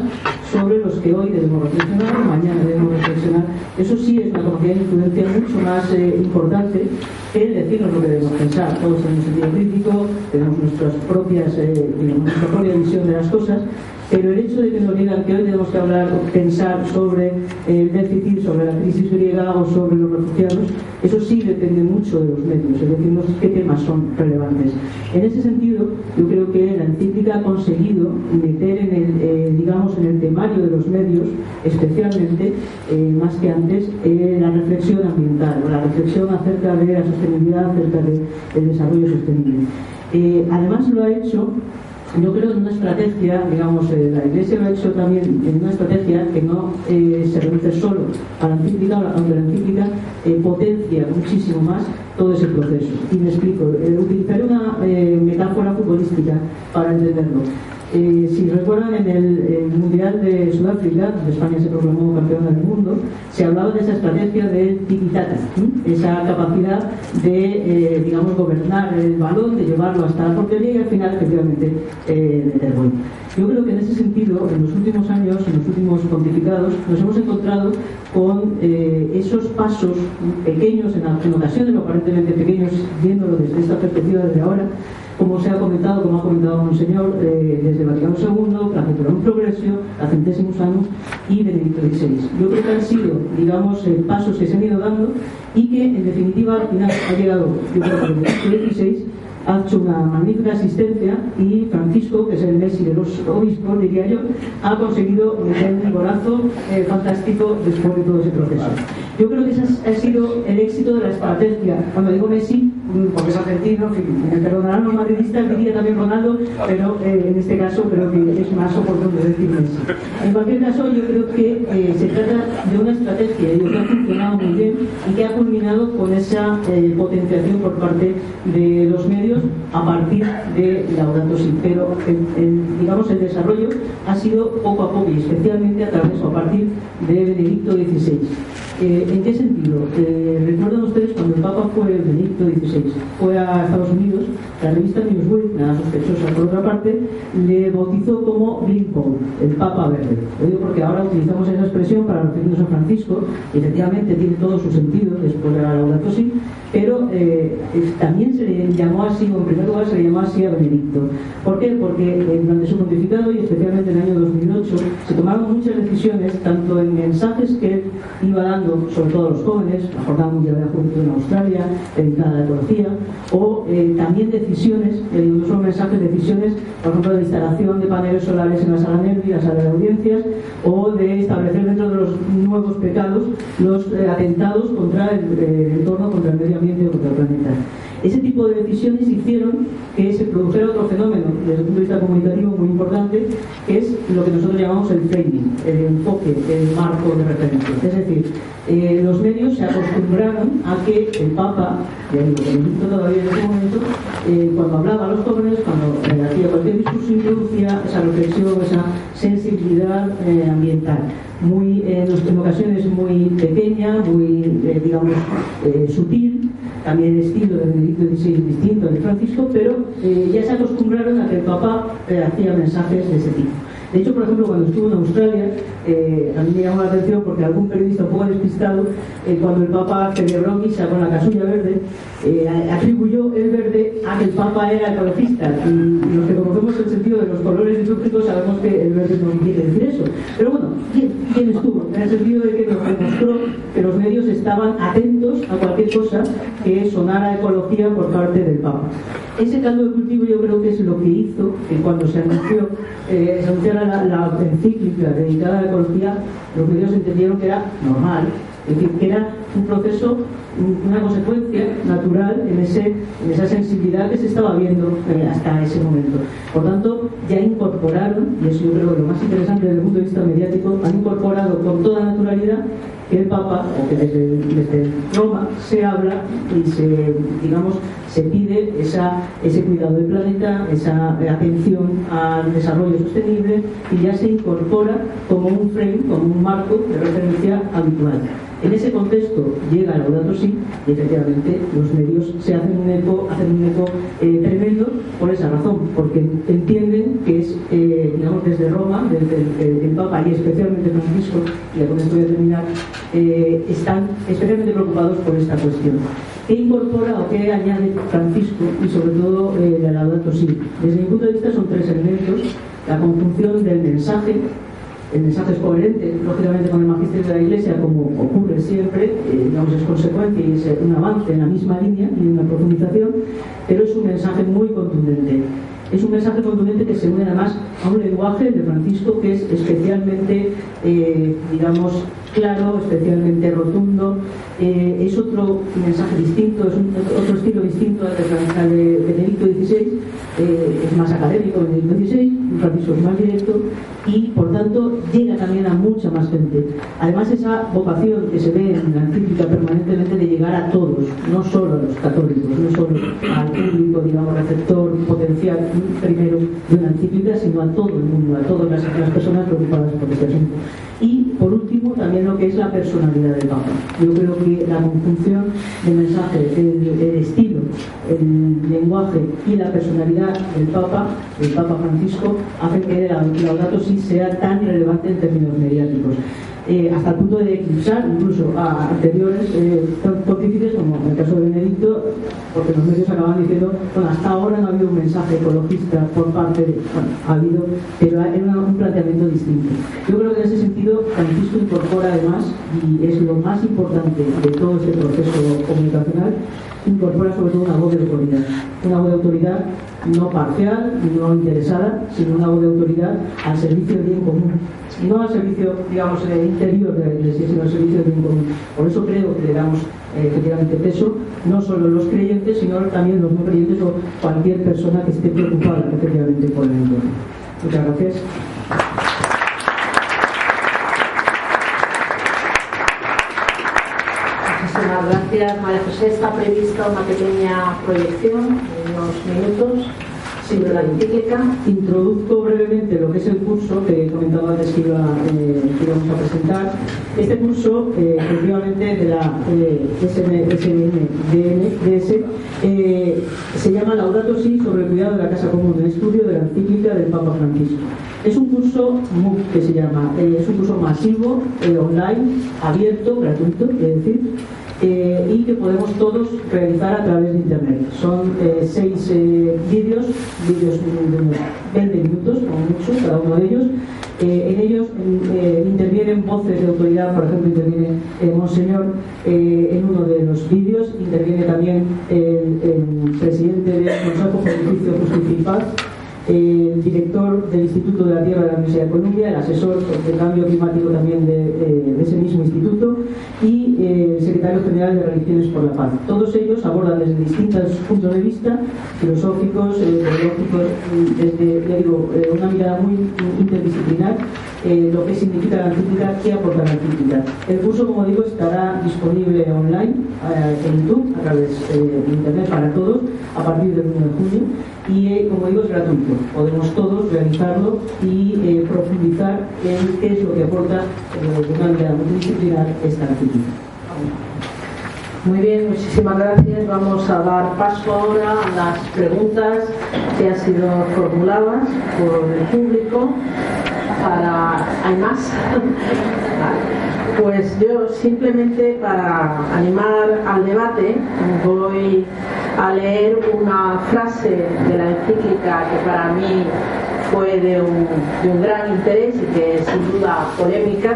sobre los que hoy debemos reflexionar, mañana debemos reflexionar. Eso sí es una capacidad de influencia mucho más importante que decirnos lo que debemos pensar. Todos tenemos sentido crítico, tenemos nuestras propias, nuestra propia visión de las cosas pero el hecho de que nos digan que hoy tenemos que hablar o pensar sobre el déficit, sobre la crisis griega o sobre los refugiados, eso sí depende mucho de los medios, es decir, qué temas son relevantes. En ese sentido, yo creo que la encíclica ha conseguido meter en el, eh, digamos, en el temario de los medios, especialmente, eh, más que antes, eh, la reflexión ambiental, la reflexión acerca de la sostenibilidad, acerca del desarrollo sostenible. además lo ha hecho yo creo en una estrategia, digamos, eh, la Iglesia lo ha hecho también en una estrategia que no eh, se reduce solo a la encíclica, aunque la encíclica eh, potencia muchísimo más todo ese proceso. Y me explico, utilizaré una metáfora futbolística para entenderlo. Eh, si recuerdan, en el, Mundial de Sudáfrica, donde España se proclamó campeona del mundo, se hablaba de esa estrategia del tiki esa capacidad de, eh, digamos, gobernar el balón, de llevarlo hasta la portería y al final, efectivamente, eh, gol. Yo creo que en ese sentido, en los últimos años, en los últimos pontificados, nos hemos encontrado con esos pasos pequeños, en, en ocasiones aparentemente pequeños, viéndolo desde esta perspectiva desde ahora, como se ha comentado, como ha comentado un señor, eh, desde Vaticano II, un Progresio, la Centésimos Años y Benedicto XVI. Yo creo que han sido, digamos, eh, pasos que se han ido dando y que, en definitiva, al final ha llegado, yo creo que Benedicto XVI ha hecho una magnífica asistencia y Francisco, que es el Messi de los obispos, diría yo, ha conseguido meter un golazo eh, fantástico después de todo ese proceso. Yo creo que ese ha sido el éxito de la estrategia. Cuando digo Messi, porque es argentino, me perdonarán los madridistas, diría también Ronaldo, pero eh, en este caso creo que es más oportuno decir Messi. En cualquier caso, yo creo que eh, se trata de una estrategia que ha funcionado muy bien y que ha culminado con esa potenciación por parte de los medios a partir de Laudato Si, pero el, digamos el desarrollo ha sido poco a poco y especialmente a través o a partir de Benedicto XVI. Eh, ¿En qué sentido? Eh, ¿Recuerdan ustedes cuando el Papa fue Benedicto XVI? Fue a Estados Unidos, la revista Newsweek, nada sospechosa por otra parte, le bautizó como Lincoln, el Papa Verde. Lo digo porque ahora utilizamos esa expresión para referirnos a Francisco, y efectivamente tiene todo su sentido después de la Laudato Si, pero eh, también se le llamó así, o en primer lugar se le llamó así a Benedicto. ¿Por qué? Porque durante su pontificado y especialmente en el año 2008 se tomaron muchas decisiones, tanto en mensajes que él iba dando, sobre todo a los jóvenes, la Jornada Mundial de la Juventud en Australia, dedicada a la ecología, o eh, también decisiones, eh, no solo mensajes, decisiones, por ejemplo, de instalación de paneles solares en la sala Nervi, la sala de audiencias, o de establecer dentro de los nuevos pecados los atentados contra el entorno, contra el medio ambiente o contra el planeta. Ese tipo de decisiones hicieron que se produjera otro fenómeno desde el punto de vista comunicativo muy importante, que es lo que nosotros llamamos el framing, el enfoque, el marco de referencia. Es decir, eh, los medios se acostumbraron a que el Papa, ya digo, Benedicto todavía en ese momento, eh, cuando hablaba a los jóvenes, cuando hacía cualquier discurso, introducía esa reflexión, esa sensibilidad eh, ambiental muy, en ocasiones muy pequeña, muy, digamos, sutil, también estilo del Benedicto XVI distinto de Francisco, pero eh, ya se acostumbraron a que el Papa eh, hacía mensajes de ese tipo. De hecho, por ejemplo, cuando estuvo en Australia, eh, a mí me llamó la atención porque algún periodista un poco despistado, eh, cuando el Papa celebró misa con la casulla verde, eh, atribuyó el verde a que el Papa era ecologista. Y los que conocemos el sentido de los colores litúrgicos sabemos que el verde no quiere decir eso. Pero bueno, ¿quién, estuvo? En el sentido de que nos demostró que los medios estaban atentos a cualquier cosa que sonara ecología por parte del Papa. Ese caldo de cultivo yo creo que es lo que hizo que cuando se anunció, se anunció la, encíclica dedicada a la ecología, los medios entendieron que era normal, es decir, que era un proceso, una consecuencia natural en, ese, en esa sensibilidad que se estaba viendo eh, hasta ese momento. Por tanto, ya incorporaron, y eso yo creo que lo más interesante desde el punto de vista mediático, han incorporado con toda naturalidad que el Papa, o que desde, desde Roma se habla y se, digamos, se pide esa, ese cuidado del planeta, esa atención al desarrollo sostenible y ya se incorpora como un frame, como un marco de referencia habitual. En ese contexto llega Laudato Si y efectivamente los medios se hacen un eco, hacen un eco eh, tremendo por esa razón, porque entienden que es, eh, digamos, desde Roma, desde el, Papa y especialmente Francisco, y con esto voy a terminar, eh, están especialmente preocupados por esta cuestión. ¿Qué incorpora o qué añade Francisco y sobre todo la Laudato Si? Desde mi punto de vista son tres elementos, la conjunción del mensaje, el mensaje es coherente, lógicamente, con el magisterio de la Iglesia, como ocurre siempre, eh, digamos, es consecuente y es un avance en la misma línea y una profundización, pero es un mensaje muy contundente. Es un mensaje contundente que se une además a un lenguaje de Francisco que es especialmente, eh, digamos, claro, especialmente rotundo. Eh, es otro mensaje distinto, es otro estilo distinto al de, Benedicto XVI, eh, es más académico Benedicto XVI, Francisco es más directo y por tanto llega también a mucha más gente. Además esa vocación que se ve en la encíclica permanentemente de llegar a todos, no solo a los católicos, no solo al público, digamos, receptor potencial primero de una encíclica, sino a todo el mundo, a todas las, las personas preocupadas por este asunto. Y por último, también lo que es la personalidad del Papa. Yo creo que la conjunción del mensaje, el, estilo, el lenguaje y la personalidad del Papa, el Papa Francisco, hace que la Laudato Si sea tan relevante en términos mediáticos. Eh, hasta el punto de eclipsar incluso a anteriores eh, pontífices, como en el caso de Benedicto, porque los medios acaban diciendo, bueno, hasta ahora no ha habido un mensaje ecologista por parte de, bueno, ha habido, pero era un planteamiento distinto. Yo creo que en ese sentido Francisco incorpora además, y es lo más importante de todo este proceso comunicacional, incorpora sobre todo una voz de autoridad. Una voz de autoridad no parcial, no interesada, sino una voz de autoridad al servicio del bien común. No al servicio, digamos, eh, interior de la Iglesia, sino al servicio del bien común. Por eso creo que le damos eh, efectivamente peso, no solo los creyentes, sino también los no creyentes o cualquier persona que esté preocupada efectivamente por el entorno. Muchas gracias. gracias, María José. Está prevista una pequeña proyección, unos minutos, la encíclica. Introduzco brevemente lo que es el curso que comentaba antes que, iba, eh, que íbamos a presentar. Este curso, eh, efectivamente, de la eh, SNDS, eh, se llama Laudato Si sobre el cuidado de la Casa Común, el estudio de la encíclica del Papa Francisco. Es un curso MOOC que se llama, eh, es un curso masivo, online, abierto, gratuito, es decir, eh, y que podemos todos realizar a través de Internet. Son eh, seis eh, vídeos, vídeos de unos 20 minutos, como mucho, cada uno de ellos. en ellos intervienen voces de autoridad, por ejemplo, interviene Monseñor en uno de los vídeos, interviene también el, el presidente del Consejo Pontificio Justicia y Paz, el director del Instituto de la Tierra de la Universidad de Columbia, el asesor de cambio climático también de, eh, de ese mismo instituto y eh, el secretario general de Religiones por la Paz. Todos ellos abordan desde distintos puntos de vista, filosóficos, eh, desde ya digo, eh, una mirada muy interdisciplinar, eh, lo que significa la encíclica, qué aporta la encíclica. El curso, como digo, estará disponible online en YouTube, a través de Internet para todos, a partir del 1 de junio y como digo es gratuito. Podemos todos realizarlo y eh, profundizar en qué es lo que aporta de una manera multidisciplinar esta actividad. Muy bien, muchísimas gracias. Vamos a dar paso ahora a las preguntas que han sido formuladas por el público. ¿Hay más? [LAUGHS] Pues yo simplemente para animar al debate voy a leer una frase de la encíclica que para mí fue de un, gran interés y que es sin duda polémica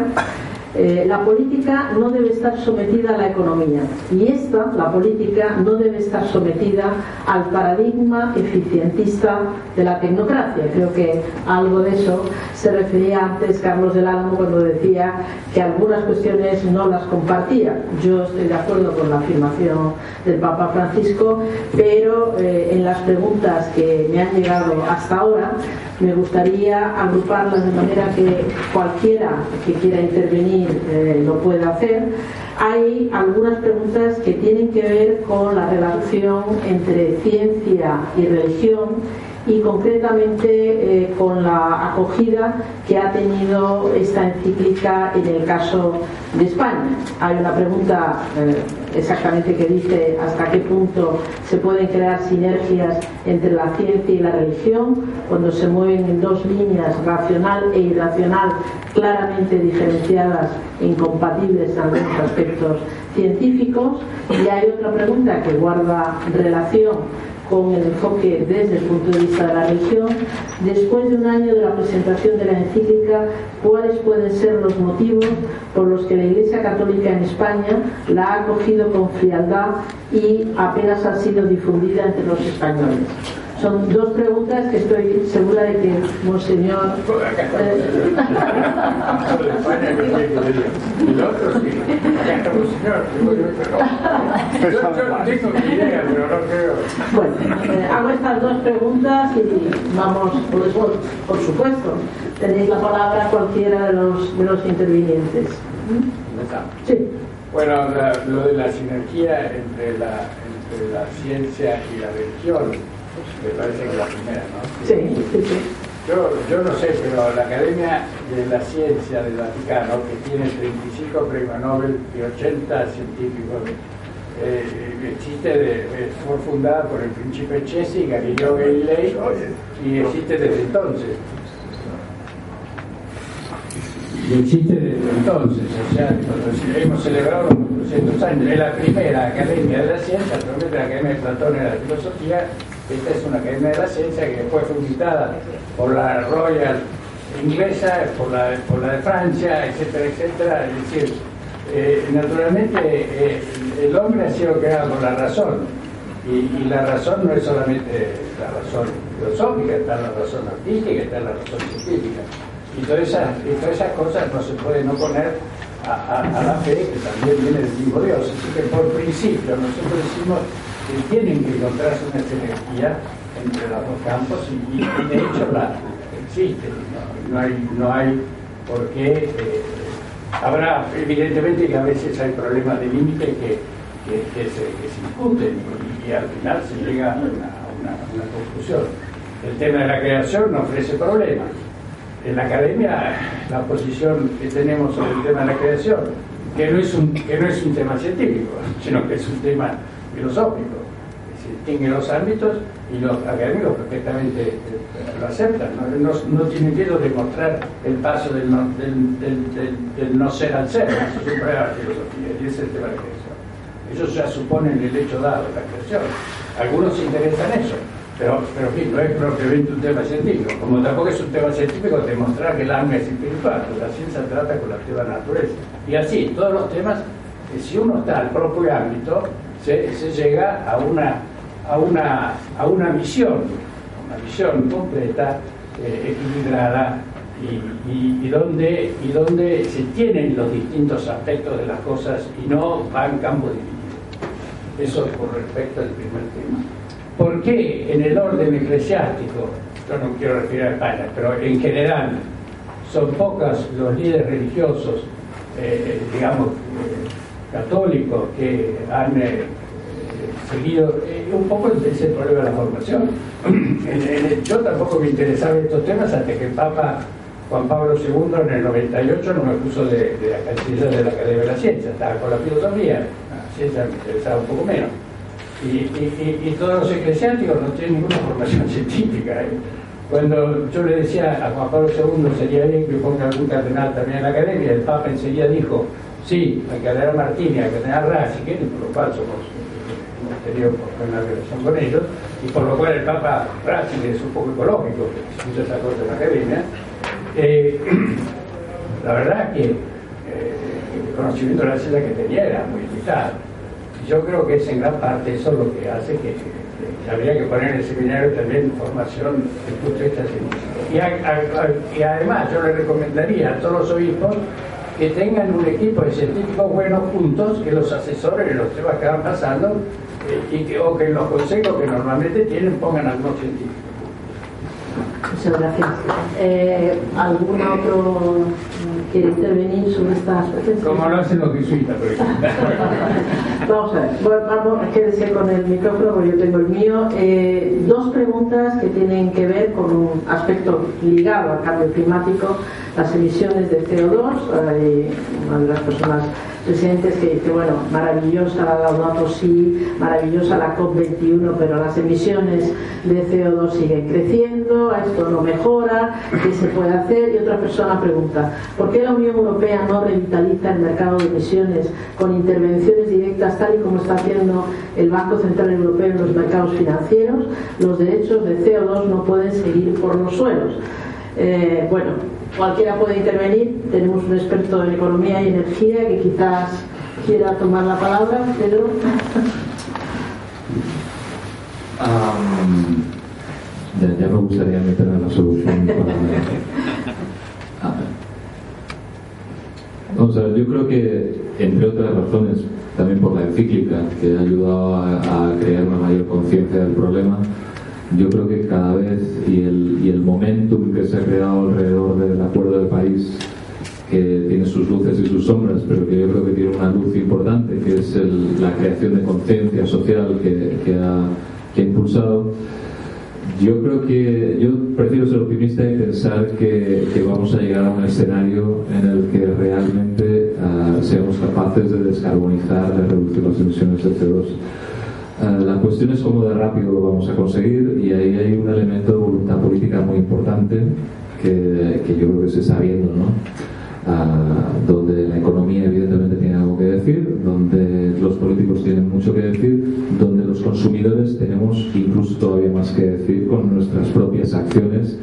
eh, la política no debe estar sometida a la economía y esta, la política, no debe estar sometida al paradigma eficientista de la tecnocracia. Creo que algo de eso se refería antes Carlos del Álamo cuando decía que algunas cuestiones no las compartía. Yo estoy de acuerdo con la afirmación del Papa Francisco, pero eh, en las preguntas que me han llegado hasta ahora me gustaría agruparlas de manera que cualquiera que quiera intervenir eh, lo pueda hacer. Hay algunas preguntas que tienen que ver con la relación entre ciencia y religión y concretamente eh, con la acogida que ha tenido esta encíclica en el caso de España. Hay una pregunta eh, exactamente que dice hasta qué punto se pueden crear sinergias entre la ciencia y la religión cuando se mueven en dos líneas, racional e irracional, claramente diferenciadas e incompatibles en algunos aspectos científicos. Y hay otra pregunta que guarda relación con el enfoque desde el punto de vista de la religión, después de un año de la presentación de la encíclica, cuáles pueden ser los motivos por los que la Iglesia Católica en España la ha acogido con frialdad y apenas ha sido difundida entre los españoles. Son dos preguntas que estoy segura de que Monseñor. Bueno, eh, hago estas dos preguntas y vamos, por, eso, por supuesto, tenéis la palabra cualquiera de los, de los intervinientes. Sí. Bueno, lo de la sinergia entre la, entre la ciencia y la religión me parece que la primera, ¿no? Sí, sí, sí. Yo, yo no sé, pero la Academia de la Ciencia del Vaticano, que tiene 35 premios Nobel y 80 científicos, eh, existe de, fue fundada por el príncipe Chesi, Galileo Galilei, y existe desde entonces. y existe desde entonces, o sea, hemos celebrado los 200 años. Es la primera academia de la ciencia, la Academia de Platón y la Filosofía. Esta es una academia de la ciencia que fue invitada por la Royal inglesa, por la, de Francia, etcétera, etcétera. Es decir, eh, naturalmente eh, el hombre ha sido creado por la razón y, la razón no es solamente la razón filosófica, está la razón artística, está la razón científica. Y todas esas, cosas no se pueden oponer a, a, la fe que también viene del mismo Dios. Así que por principio nosotros decimos que tienen que encontrarse una sinergia entre los dos campos y, de hecho la existe. No, hay, no hay por qué. Eh, habrá, evidentemente, que a veces hay problemas de límite que, que, se, discuten y, al final se llega a una, una conclusión. El tema de la creación no ofrece problemas en la academia la posición que tenemos sobre el tema de la creación, que no es un, que no es un tema científico, sino que es un tema filosófico. Se distinguen los ámbitos y los académicos perfectamente eh, lo aceptan. No, no, tienen miedo de mostrar el paso del no, del, no ser al ser. Eso es la filosofía y es el tema de la creación. Ellos ya suponen el hecho dado de la creación. Algunos se interesan en eso pero, pero en fin, no es propiamente un tema científico, como tampoco es un tema científico demostrar que el alma es espiritual, la ciencia trata con la activa naturaleza. Y así, todos los temas, si uno está al propio ámbito, se, llega a una, a, una, a una visión, una visión completa, eh, equilibrada, y, y, donde, y donde se tienen los distintos aspectos de las cosas y no van campo dividido. Eso con respecto al primer tema. ¿Por qué en el orden eclesiástico, yo no quiero referir a España, pero en general son pocos los líderes religiosos, eh, digamos, eh, católicos que han eh, seguido un poco ese problema de la formación. [CLEARS THROAT] yo tampoco me interesaba en estos temas hasta que el Papa Juan Pablo II en el 98 no me puso de, de la canciller de la Academia de la Ciencia, estaba con la filosofía, la ciencia me interesaba un poco menos. Y, todos los eclesiásticos no tienen ninguna formación [LAUGHS] científica. ¿eh? Cuando yo le decía a Juan Pablo II, sería bien que ponga algún cardenal también en la academia, el Papa enseguida dijo, sí, al cardenal Martínez, al cardenal Ratzinger, por lo cual somos, hemos tenido buena relación con ellos, y por lo cual el Papa Ratzinger es un poco ecológico, que escucha esa cosa en la eh, [CLEARS THROAT] la verdad que eh, el conocimiento de la ciencia que tenía era muy limitado yo creo que es en gran parte eso lo que hace que, habría que poner en el seminario también formación de punto de vista científico. Y, además yo le recomendaría a todos los obispos que tengan un equipo de científicos buenos juntos, que los asesoren en los temas que van pasando, eh, y que, o que los consejos que normalmente tienen pongan algunos científicos. Muchas gracias. Eh, ¿Algún otro quiere intervenir sobre estas cuestiones? Como lo hacen los jesuitas, [LAUGHS] vamos a ver, bueno, vamos, quédese con el micrófono, porque yo tengo el mío. Eh, dos preguntas que tienen que ver con un aspecto ligado al cambio climático, las emisiones de CO2. Eh, una de las personas presidentes que dice, bueno, maravillosa la Laudato Si, maravillosa la COP21, pero las emisiones de CO2 siguen creciendo, esto no mejora, ¿qué se puede hacer? Y otra persona pregunta, ¿por qué la Unión Europea no revitaliza el mercado de emisiones con intervenciones directas tal y como está haciendo el Banco Central Europeo en los mercados financieros? Los derechos de CO2 no pueden seguir por los suelos. Eh, bueno, cualquiera puede intervenir. Tenemos un experto en economía y energía que quizás quiera tomar la palabra, Pedro. ya, me gustaría meter en la solución yo creo que, entre otras razones, también por la encíclica, que ha ayudado a crear una mayor conciencia del problema, yo creo que cada vez y el, y el momentum que se ha creado alrededor del acuerdo de país que tiene sus luces y sus sombras, pero que yo creo que tiene una luz importante, que es la creación de conciencia social que, que, ha, que, ha, impulsado. Yo creo que yo prefiero ser optimista y pensar que, que vamos a llegar a un escenario en el que realmente uh, seamos capaces de descarbonizar, de reducir las emisiones de CO2 eh, la cuestión es cómo de rápido lo vamos a conseguir y ahí hay un elemento de voluntad política muy importante que, yo creo que se está viendo. ¿no? donde la economía evidentemente tiene algo que decir, donde los políticos tienen mucho que decir, donde los consumidores tenemos incluso todavía más que decir con nuestras propias acciones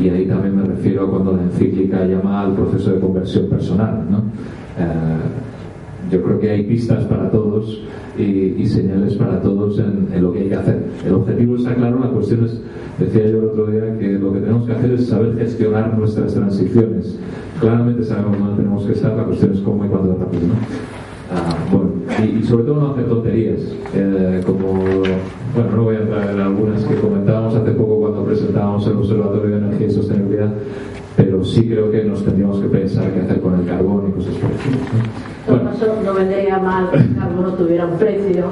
y ahí también me refiero a cuando la encíclica llama al proceso de conversión personal. ¿no? Eh, yo creo que hay pistas para todos y, señales para todos en, lo que hay que hacer. El objetivo está claro, la cuestión es, decía yo el otro día, que lo que tenemos que hacer es saber gestionar nuestras transiciones. Claramente sabemos dónde tenemos que estar, la cuestión es cómo y cuándo rápido. ¿no? Ah, bueno, y, sobre todo no hacer tonterías, eh, como, bueno, no voy a entrar en algunas que comentábamos hace poco cuando presentábamos el Observatorio de Energía y Sostenibilidad, pero sí creo que nos tendríamos que pensar qué hacer con el carbón y cosas por el Bueno. no vendría mal que el carbono tuviera un precio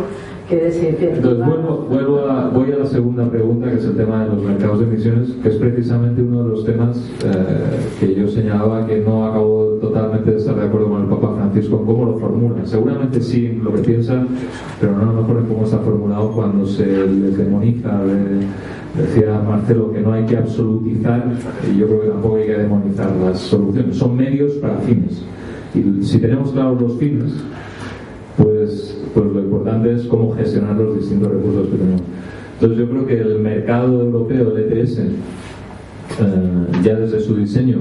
entonces vuelvo, a, voy a la segunda pregunta, que es el tema de los mercados de emisiones, que es precisamente uno de los temas eh, que yo señalaba que no acabo totalmente de estar de acuerdo con el Papa Francisco en cómo lo formula. Seguramente sí en lo que piensa, pero no a lo mejor en cómo está formulado cuando se les demoniza. decía Marcelo que no hay que absolutizar, y yo creo que tampoco hay que demonizar las soluciones. Son medios para fines. Y si tenemos claros los fines, pues, pues lo importante es cómo gestionar los distintos recursos que tenemos. Entonces yo creo que el mercado europeo, el ETS, eh, ya desde su diseño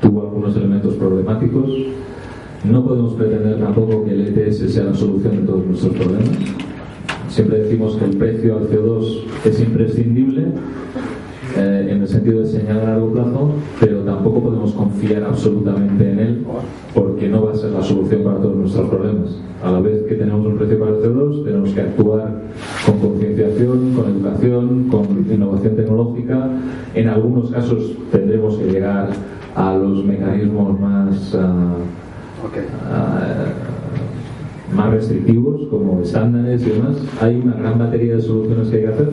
tuvo algunos elementos problemáticos. No podemos pretender tampoco que el ETS sea la solución de todos nuestros problemas. Siempre decimos que el precio al CO2 es imprescindible, en el sentido de señalar a largo plazo, pero tampoco podemos confiar absolutamente en él porque no va a ser la solución para todos nuestros problemas. A la vez que tenemos un precio para el CO2, tenemos que actuar con concienciación, con educación, con innovación tecnológica. En algunos casos tendremos que llegar a los mecanismos más, ah, ah, más restrictivos, como estándares y demás. Hay una gran batería de soluciones que hay que hacer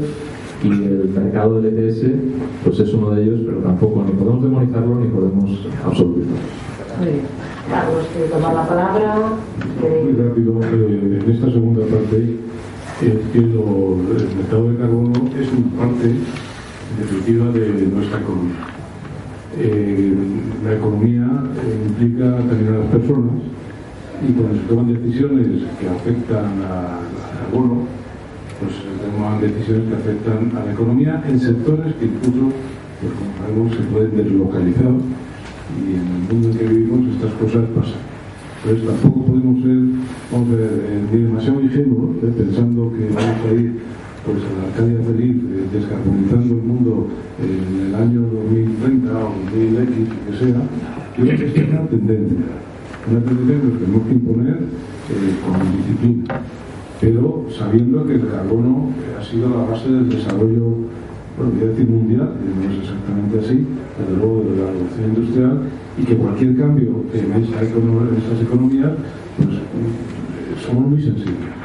y el mercado del ETS pues es uno de ellos, pero tampoco ni podemos demonizarlo ni podemos absolutizarlo. Carlos, tomar la palabra. Muy rápido, eh, en esta segunda parte, eh, que el mercado de carbono es una parte definitiva de nuestra economía. Eh, la economía implica también a las personas y cuando se toman decisiones que afectan al carbono, pues toman decisiones que afectan a la economía en sectores que incluso, pues como sabemos, se pueden deslocalizar y en el mundo en que vivimos estas cosas pasan. Entonces tampoco podemos ser vamos a eh, demasiado ingenuos eh, pensando que vamos a ir pues, a la Arcadia feliz eh, descarbonizando el mundo en el año 2030 o 2000X, que sea, creo que es una tendencia. Una tendencia que tenemos que imponer con disciplina pero sabiendo que el carbono ha sido la base del desarrollo, bueno, mundial, no es exactamente así, desde luego de la revolución industrial, y que cualquier cambio en, esa en esas economías, pues somos muy sensibles.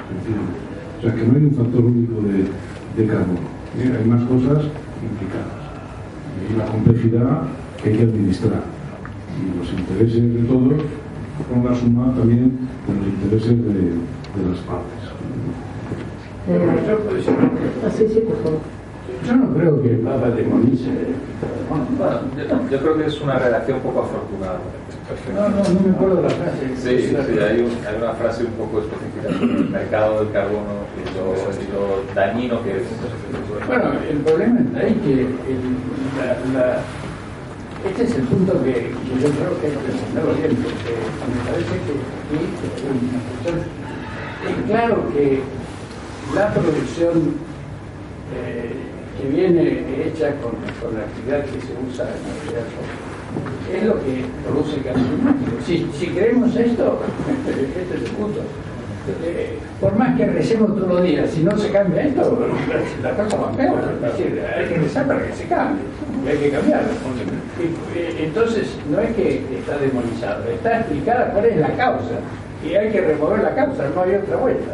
O sea, que no hay un factor único de, carbono, hay más cosas implicadas. Y la complejidad que hay que administrar. Y los intereses de todos, con la suma también de los intereses de las partes. Eh, yo no creo que el Papa demonice. yo, creo que es una redacción poco afortunada. No, no, no me acuerdo de la frase. Sí, sí, hay, una frase un poco específica sobre el mercado del carbono y lo, dañino que es. Bueno, el problema está ahí que este es el punto que, yo creo que hay que defenderlo bien, porque me parece que aquí. Claro que la producción eh, que viene hecha con, la actividad que se usa en la realidad es lo que produce gasolina. Si, si creemos esto, [LAUGHS] este es el. Eh, por más que recemos todos los días, si no se cambia esto, [LAUGHS] la cosa va peor. Es decir, hay que rezar para que se cambie, hay que cambiarlo. Eh, entonces, no es que está demonizado, está explicada cuál es la causa y hay que remover la causa, no hay otra vuelta.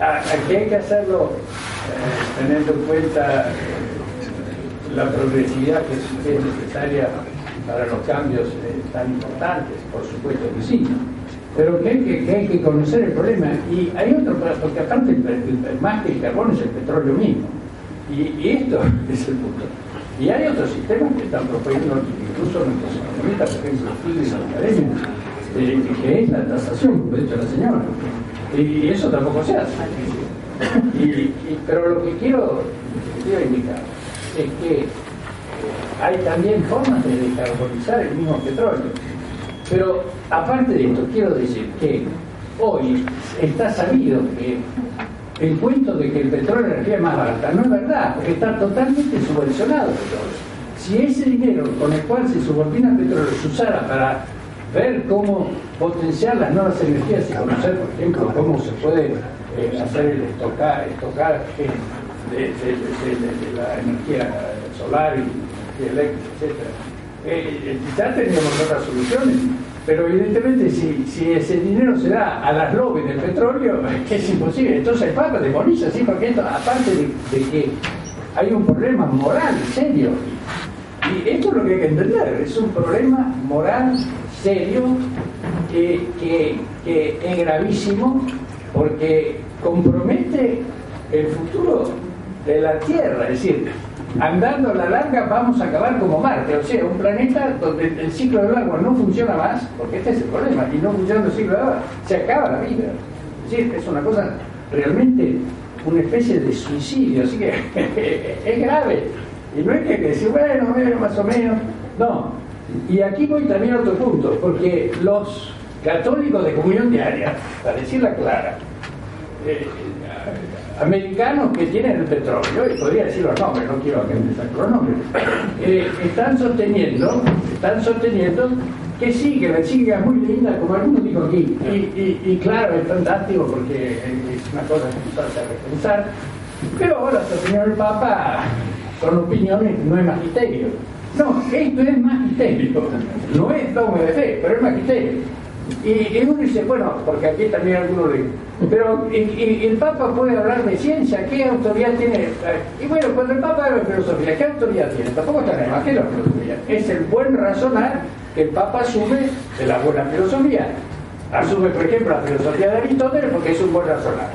Aquí hay que hacerlo eh, teniendo en cuenta eh, la progresividad que es, necesaria para los cambios eh, tan importantes, por supuesto que sí, pero que hay que, conocer el problema. Y hay otro, porque aparte, más que el carbón es el petróleo mismo. Y, esto [LAUGHS] es el punto. Y hay otros sistemas que están proponiendo incluso nuestros economistas, por ejemplo, la academia, eh, que es la tasación, como ha dicho la señora. Y eso tampoco se hace. [LAUGHS] pero lo que quiero, quiero indicar es que hay también formas de descarbonizar el mismo petróleo. Pero aparte de esto, quiero decir que hoy está sabido que el cuento de que el petróleo es la energía más barata no es verdad, porque está totalmente subvencionado el petróleo. Si ese dinero con el cual se subordina el petróleo se usara para ver cómo potenciar las nuevas energías y conocer, por ejemplo, cómo se puede eh, hacer el estocar, estocar de, la energía solar y, eléctrica, etc. Eh, ya teníamos otras soluciones pero evidentemente si, ese dinero se da a las lobbies del petróleo, [LAUGHS] es imposible. Entonces el Papa demoniza, ¿sí? porque aparte de, que hay un problema moral serio, y esto es lo que hay que entender, es un problema moral serio que, que, es gravísimo porque compromete el futuro de la Tierra, es decir, andando a la larga vamos a acabar como Marte, o sea, un planeta donde el ciclo del agua no funciona más, porque este es el problema, y no funciona el ciclo del agua, se acaba la vida. Es decir, es una cosa realmente una especie de suicidio, así que [LAUGHS] es grave. Y no es que, decir, bueno, bueno, más o menos. No. Y aquí voy también a otro punto, porque los católicos de comunión diaria, para decirla clara, eh, americanos que tienen el petróleo, y podría decir los nombres, no quiero que me los nombres, eh, están sosteniendo, están sosteniendo que sí, que la chica es muy linda, como algunos dijo aquí, y, claro, es fantástico porque es una cosa que nos hace repensar, pero ahora opinión del Papa son opiniones, no es magisterio. No, esto es magisterio, no es dogma de fe, pero es magisterio. Y, uno dice, bueno, porque aquí también algunos le pero y, el Papa puede hablar de ciencia, ¿qué autoridad tiene? Y bueno, cuando el Papa habla de filosofía, ¿qué autoridad tiene? Tampoco está en el la filosofía. Es el buen razonar que el Papa asume de la buena filosofía. Asume, por ejemplo, la filosofía de Aristóteles porque es un buen razonar.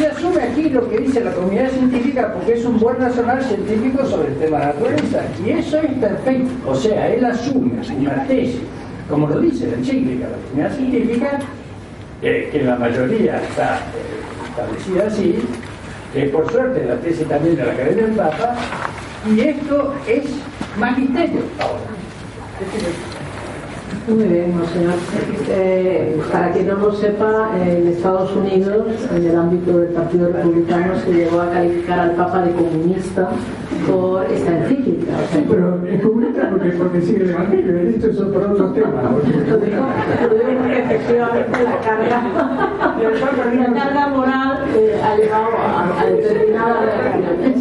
Y asume aquí lo que dice la comunidad científica porque es un buen razonar científico sobre el tema de la naturaleza. Y eso es perfecto. O sea, él asume una tesis como lo dice la encíclica, la comunidad científica, que en la mayoría está eh, establecida así, que por suerte la tesis también de la Academia del Papa, y esto es magisterio ahora. Muy bien, señor. Eh, para quien no lo sepa, en Estados Unidos, en el ámbito del Partido Republicano, se llegó a calificar al Papa de comunista por esta encíclica. sí, pero es comunista porque, porque sigue el Evangelio, esto es por otro tema. Lo digo, porque efectivamente la carga, [LAUGHS] la carga moral eh, ha llevado a, a determinada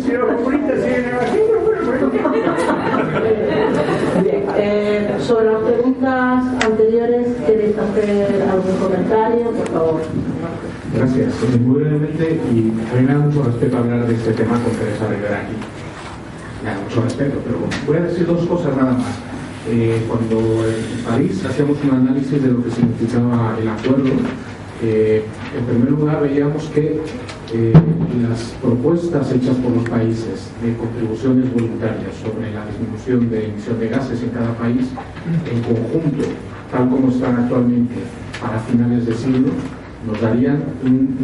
Si los comunistas siguen el Evangelio, bueno, [LAUGHS] Bien, eh, sobre las preguntas anteriores, ¿queréis hacer algún comentario? Por favor. Gracias. Muy brevemente, y a mí me da mucho respeto hablar de este tema con Teresa Rivera aquí. Me da mucho respeto, pero voy a decir dos cosas nada más. Eh, cuando en París hacíamos un análisis de lo que significaba el acuerdo, eh, en primer lugar veíamos que eh, las propuestas hechas por los países de contribuciones voluntarias sobre la disminución de emisión de gases en cada país, en conjunto, tal como están actualmente para finales de siglo, nos darían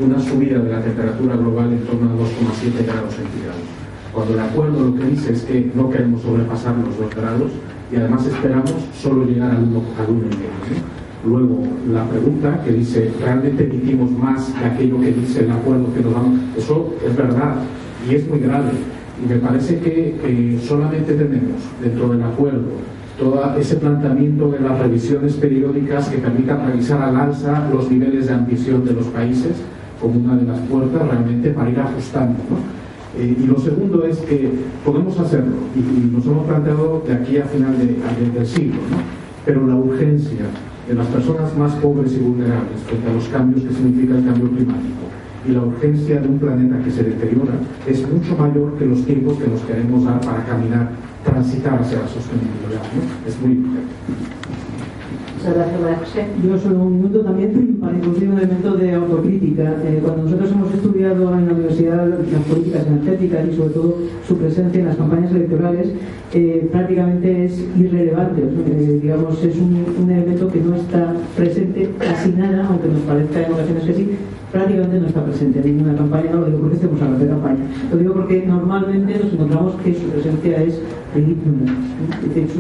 una subida de la temperatura global en torno a 2,7 grados centígrados. Cuando el acuerdo lo que dice es que no queremos sobrepasar los 2 grados y además esperamos solo llegar al 1,5 Luego, la pregunta que dice, ¿realmente emitimos más de aquello que dice el acuerdo que nos damos? Eso es verdad y es muy grave. Y me parece que solamente tenemos dentro del acuerdo todo ese planteamiento de las revisiones periódicas que permitan revisar al alza los niveles de ambición de los países como una de las puertas realmente para ir ajustando. Eh, y lo segundo es que podemos hacerlo y, nos hemos planteado de aquí a final del siglo, ¿no? pero la urgencia de las personas más pobres y vulnerables frente a los cambios que significa el cambio climático y la urgencia de un planeta que se deteriora es mucho mayor que los tiempos que nos queremos dar para caminar, transitar hacia la sostenibilidad. Es muy Yo solo un minuto también para introducir un elemento de autocrítica. Eh, cuando nosotros hemos estudiado en la universidad las políticas energéticas y sobre todo su presencia en las campañas electorales, eh, prácticamente es irrelevante. Eh, digamos, es un, un, elemento que no está presente casi nada, aunque nos parezca en ocasiones que sí, prácticamente no está presente en ninguna campaña, no lo digo porque estemos hablando de campaña, lo digo porque normalmente nos encontramos que su presencia es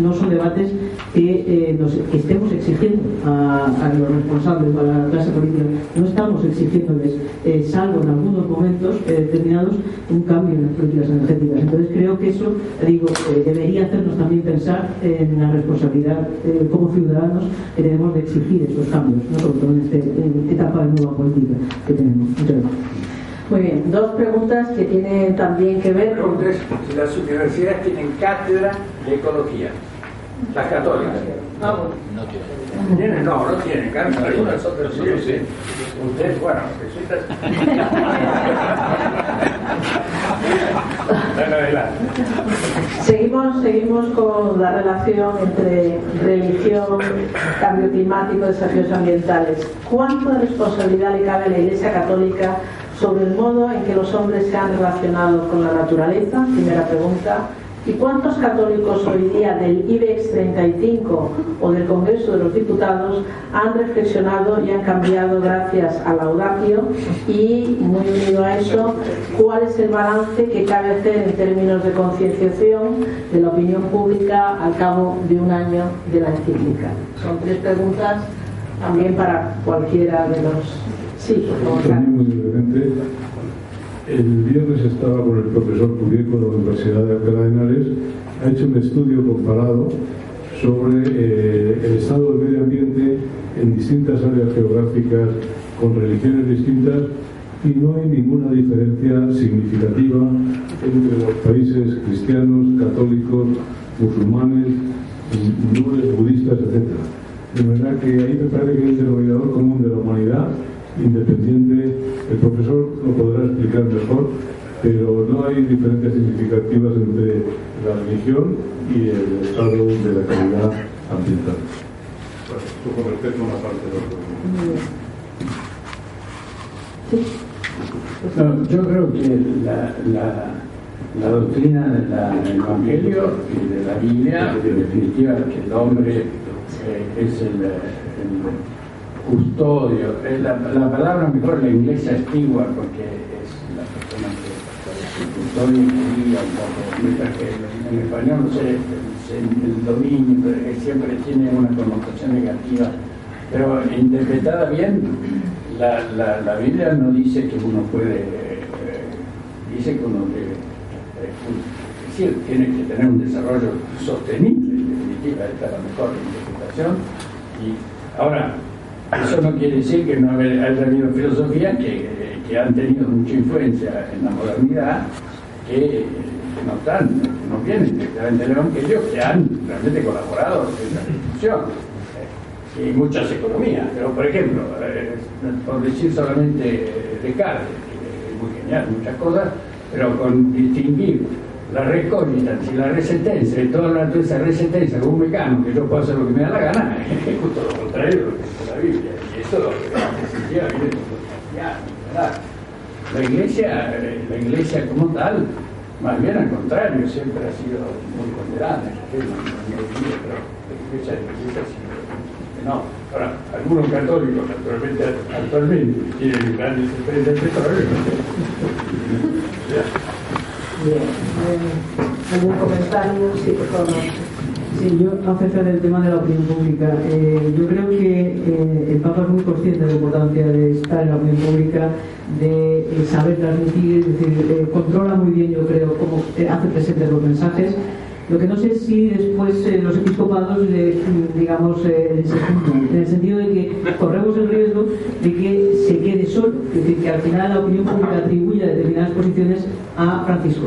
No son debates que, eh, nos, estemos exigiendo a, los responsables, a la clase política, no estamos exigiéndoles, eh, salvo en algunos momentos eh, determinados, un cambio en las políticas energéticas. Entonces creo que eso, digo, debería hacernos también pensar en la responsabilidad como ciudadanos que debemos de exigir estos cambios, ¿no? sobre todo en, este, esta etapa de nueva política que tenemos. Muchas gracias. Muy bien, dos preguntas que tienen también que ver con... Si las universidades tienen cátedra de ecología, las católicas. Ah, bueno. No tienen. ¿Tienen? No, no tienen cátedra. Algunas otras sí, sí. Usted, bueno, Seguimos, seguimos con la relación entre religión, cambio climático, desafíos ambientales. ¿Cuánta responsabilidad le cabe a la Iglesia Católica sobre el modo en que los hombres se han relacionado con la naturaleza? Primera pregunta. ¿Y cuántos católicos hoy día del IBEX 35 o del Congreso de los Diputados han reflexionado y han cambiado gracias al audacio? Y, muy unido a eso, ¿cuál es el balance que cabe hacer en términos de concienciación de la opinión pública al cabo de un año de la encíclica? Son tres preguntas también para cualquiera de los... Sí, por favor. El viernes estaba con el profesor Curiel de la Universidad de Alcalá de Henares, ha hecho un estudio comparado sobre eh, el estado del medio ambiente en distintas áreas geográficas con religiones distintas y no hay ninguna diferencia significativa entre los países cristianos, católicos, musulmanes, hindúes, budistas, etc. De verdad que ahí me parece que hay un denominador común de la humanidad independiente, el profesor lo podrá explicar mejor, pero no hay diferencias significativas entre la religión y el estado de la calidad ambiental. Tú con respecto a una parte de no, yo creo que la, la, la doctrina del Evangelio y de la Biblia, en definitiva, que el hombre eh, es el, el custodio, es la, la, palabra mejor la iglesia antigua porque es la persona que custodio un poco, mientras que en español no sé, el dominio siempre tiene una connotación negativa, pero interpretada bien, la, la, Biblia no dice que uno puede, eh, dice que uno debe, eh, decir, tiene que tener un desarrollo sostenible, en definitiva, esta es la mejor interpretación. Y ahora, eso no quiere decir que no haya habido filosofías que, que, han tenido mucha influencia en la modernidad, que, no están, no vienen directamente del que han realmente colaborado en la discusión. Eh, y muchas economías, pero por ejemplo, eh, por decir solamente Descartes, que es muy genial, muchas cosas, pero con distinguir la recognitas y la resistencia y toda la naturaleza resistencia como un mecano que yo puedo hacer lo que me da la gana, [LAUGHS] es justo lo contrario de lo que dice la Biblia. Y eso lo que viene La iglesia, la iglesia como tal, más bien al contrario, siempre ha sido muy ponderada en no, no, pero la iglesia, la iglesia ha sido no. Ahora, algunos católicos, naturalmente, actualmente, tienen grandes experiencias de petróleo. Bien. ¿Algún comentario? Sí, por favor. Sí, yo acerca del tema de la opinión pública, eh, yo creo que eh, el Papa es muy consciente de la importancia de estar en la opinión pública, de eh, saber transmitir, es decir, eh, controla muy bien, yo creo, cómo hace presentes los mensajes. Lo que no sé si después eh, los episcopados, digamos, eh, en el sentido de que corremos el riesgo de que se quede solo, es decir, que al final la opinión pública atribuya determinadas posiciones a Francisco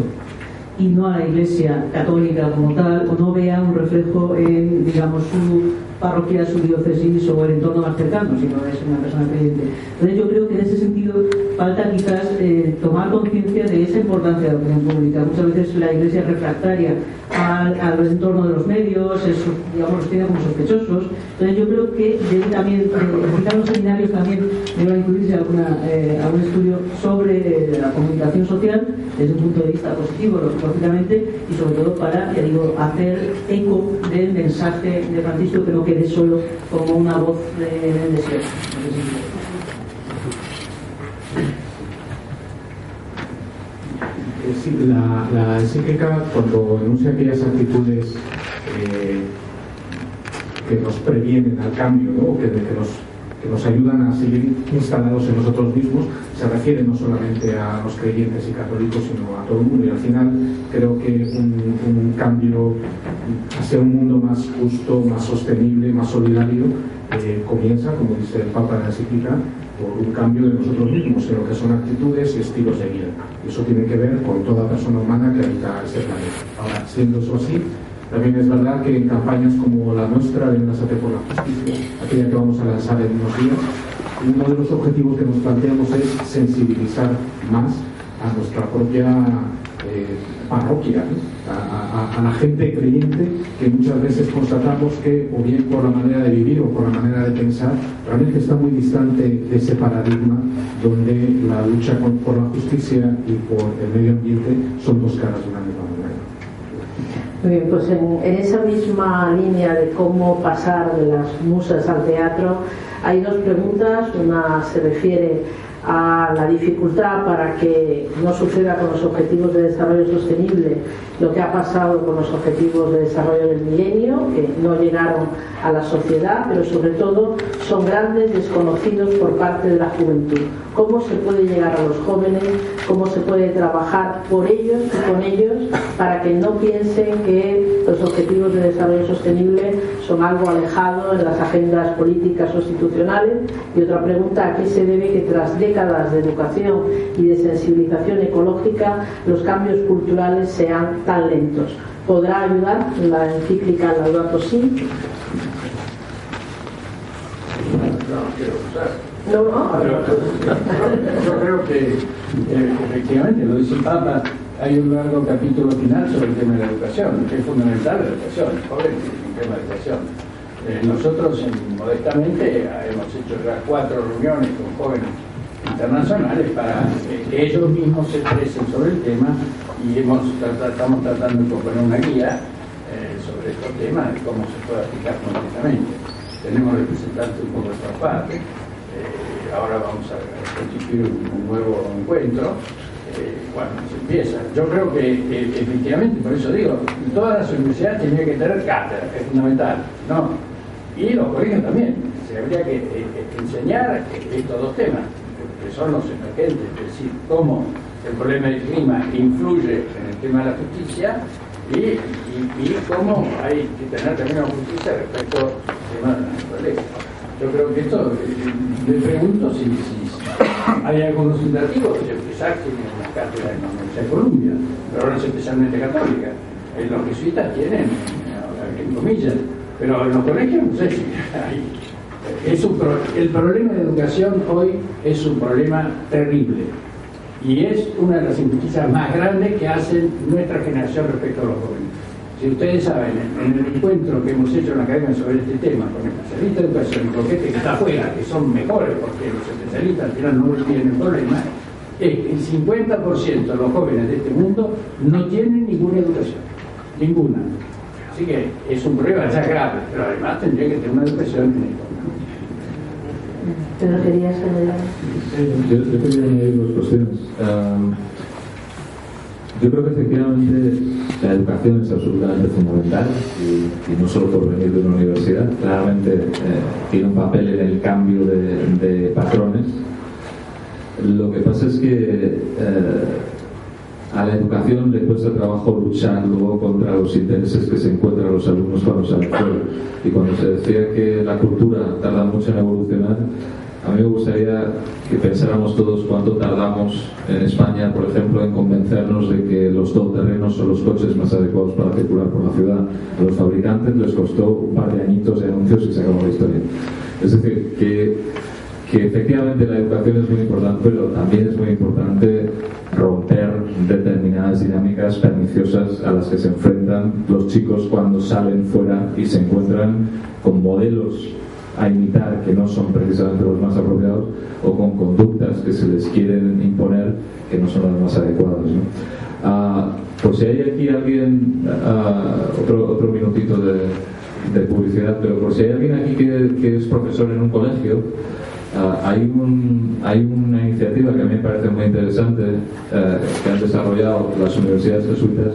y no a la Iglesia católica como tal, o no vea un reflejo en, digamos, su parroquia, su diócesis o el entorno más cercano, si no es una persona creyente. Entonces yo creo que en ese sentido falta quizás eh, tomar conciencia de esa importancia de la opinión pública. Muchas veces la Iglesia es refractaria al, al entorno de los medios, es, digamos, los tiene como sospechosos. Entonces yo creo que debe también, eh, los seminarios también debe incluirse alguna, eh, algún estudio sobre eh, la comunicación social desde un punto de vista positivo, lógicamente, y sobre todo para, ya digo, hacer eco del mensaje de Francisco que no quede solo como una voz en el desierto. La, la encíclica, cuando enuncia aquellas actitudes eh, que nos previenen al cambio, ¿no? que, nos, que nos ayudan a seguir instalados en nosotros mismos, se refiere no solamente a los creyentes y católicos, sino a todo el mundo. Y al final creo que un, cambio hacia un mundo más justo, más sostenible, más solidario, eh, comienza, como dice el Papa en la encíclica, por un cambio de nosotros mismos en lo que son actitudes y estilos de vida. Eso tiene que ver con toda persona humana que habita ese planeta. Ahora, siendo eso así, también es verdad que en campañas como la nuestra, de Enlazate por la Justicia, aquella que vamos a lanzar en unos días, uno de los objetivos que nos planteamos es sensibilizar más a nuestra propia eh, parroquia, ¿no? a, la gente creyente que muchas veces constatamos que, o bien por la manera de vivir o por la manera de pensar, realmente está muy distante de ese paradigma donde la lucha por la justicia y por el medio ambiente son dos caras de una misma moneda. Muy bien, pues en, en, esa misma línea de cómo pasar de las musas al teatro, hay dos preguntas. Una se refiere a la dificultad para que no suceda con los objetivos de desarrollo sostenible lo que ha pasado con los objetivos de desarrollo del milenio, que no llegaron a la sociedad, pero sobre todo son grandes desconocidos por parte de la juventud. ¿Cómo se puede llegar a los jóvenes? ¿Cómo se puede trabajar por ellos y con ellos para que no piensen que los objetivos de desarrollo sostenible son algo alejado en las agendas políticas o institucionales? Y otra pregunta, ¿a qué se debe que tras décadas de educación y de sensibilización ecológica los cambios culturales sean tan lentos. ¿Podrá ayudar la encíclica Laudato Si? No, no, yo creo que eh, efectivamente, lo dice el Papa, hay un largo capítulo final sobre el tema de la educación, que es fundamental la educación, joven, el tema de educación. Eh, nosotros modestamente hemos hecho ya cuatro reuniones con jóvenes internacionales para que ellos mismos se expresen sobre el tema y hemos, estamos tratando de proponer una guía eh, sobre estos temas y cómo se puede aplicar concretamente. Tenemos representantes un poco de esta parte, eh, ahora vamos a constituir un, nuevo encuentro. Eh, bueno, se empieza. Yo creo que efectivamente, por eso digo, todas las universidades tendrían que tener cátedra, que es fundamental, ¿no? Y los colegios también. Se habría que enseñar estos dos temas, que son los emergentes, es decir, cómo el problema del clima influye en el tema de la justicia y, cómo hay que tener también una justicia respecto al tema de la naturaleza. Yo creo que esto, le pregunto si, hay algunos indicativos, el PESAC tiene una cátedra en la Universidad de Columbia, pero no es especialmente católica. Eh, los jesuitas tienen, en comillas, pero en los colegios no sé si hay. Es un el problema de educación hoy es un problema terrible y es una de las injusticias más grandes que hace nuestra generación respecto a los jóvenes. Si ustedes saben, en el encuentro que hemos hecho en la academia sobre este tema, con especialistas de educación y con gente que está afuera, que son mejores porque los especialistas al final no tienen el problema, es que el 50% de los jóvenes de este mundo no tienen ninguna educación, ninguna. Así que es un problema ya grave, pero además tendría que tener una educación en esto. ¿Pero querías añadir? Yo, yo quería dos cuestiones. Yo creo que efectivamente la educación es absolutamente fundamental y, no solo por venir de una universidad, claramente eh, tiene un papel en el cambio de, de, patrones. Lo que pasa es que eh, a la educación le cuesta trabajo luchar luego contra los intereses que se encuentran los alumnos cuando salen fuera. Y cuando se decía que la cultura tarda mucho en evolucionar, a mí me gustaría que pensáramos todos cuánto tardamos en España, por ejemplo, en convencernos de que los todoterrenos son los coches más adecuados para circular por la ciudad. A los fabricantes les costó un par de añitos de anuncios y se acabó la historia. Es decir, que, que efectivamente la educación es muy importante, pero también es muy importante romper determinadas dinámicas perniciosas a las que se enfrentan los chicos cuando salen fuera y se encuentran con modelos a imitar que no son precisamente los más apropiados o con conductas que se les quieren imponer que no son las más adecuadas. ¿no? por si hay aquí alguien, otro, otro minutito de, de, publicidad, pero por si hay alguien aquí que, que es profesor en un colegio, hay, un, hay una iniciativa que a mí me parece muy interesante que han desarrollado las universidades jesuitas.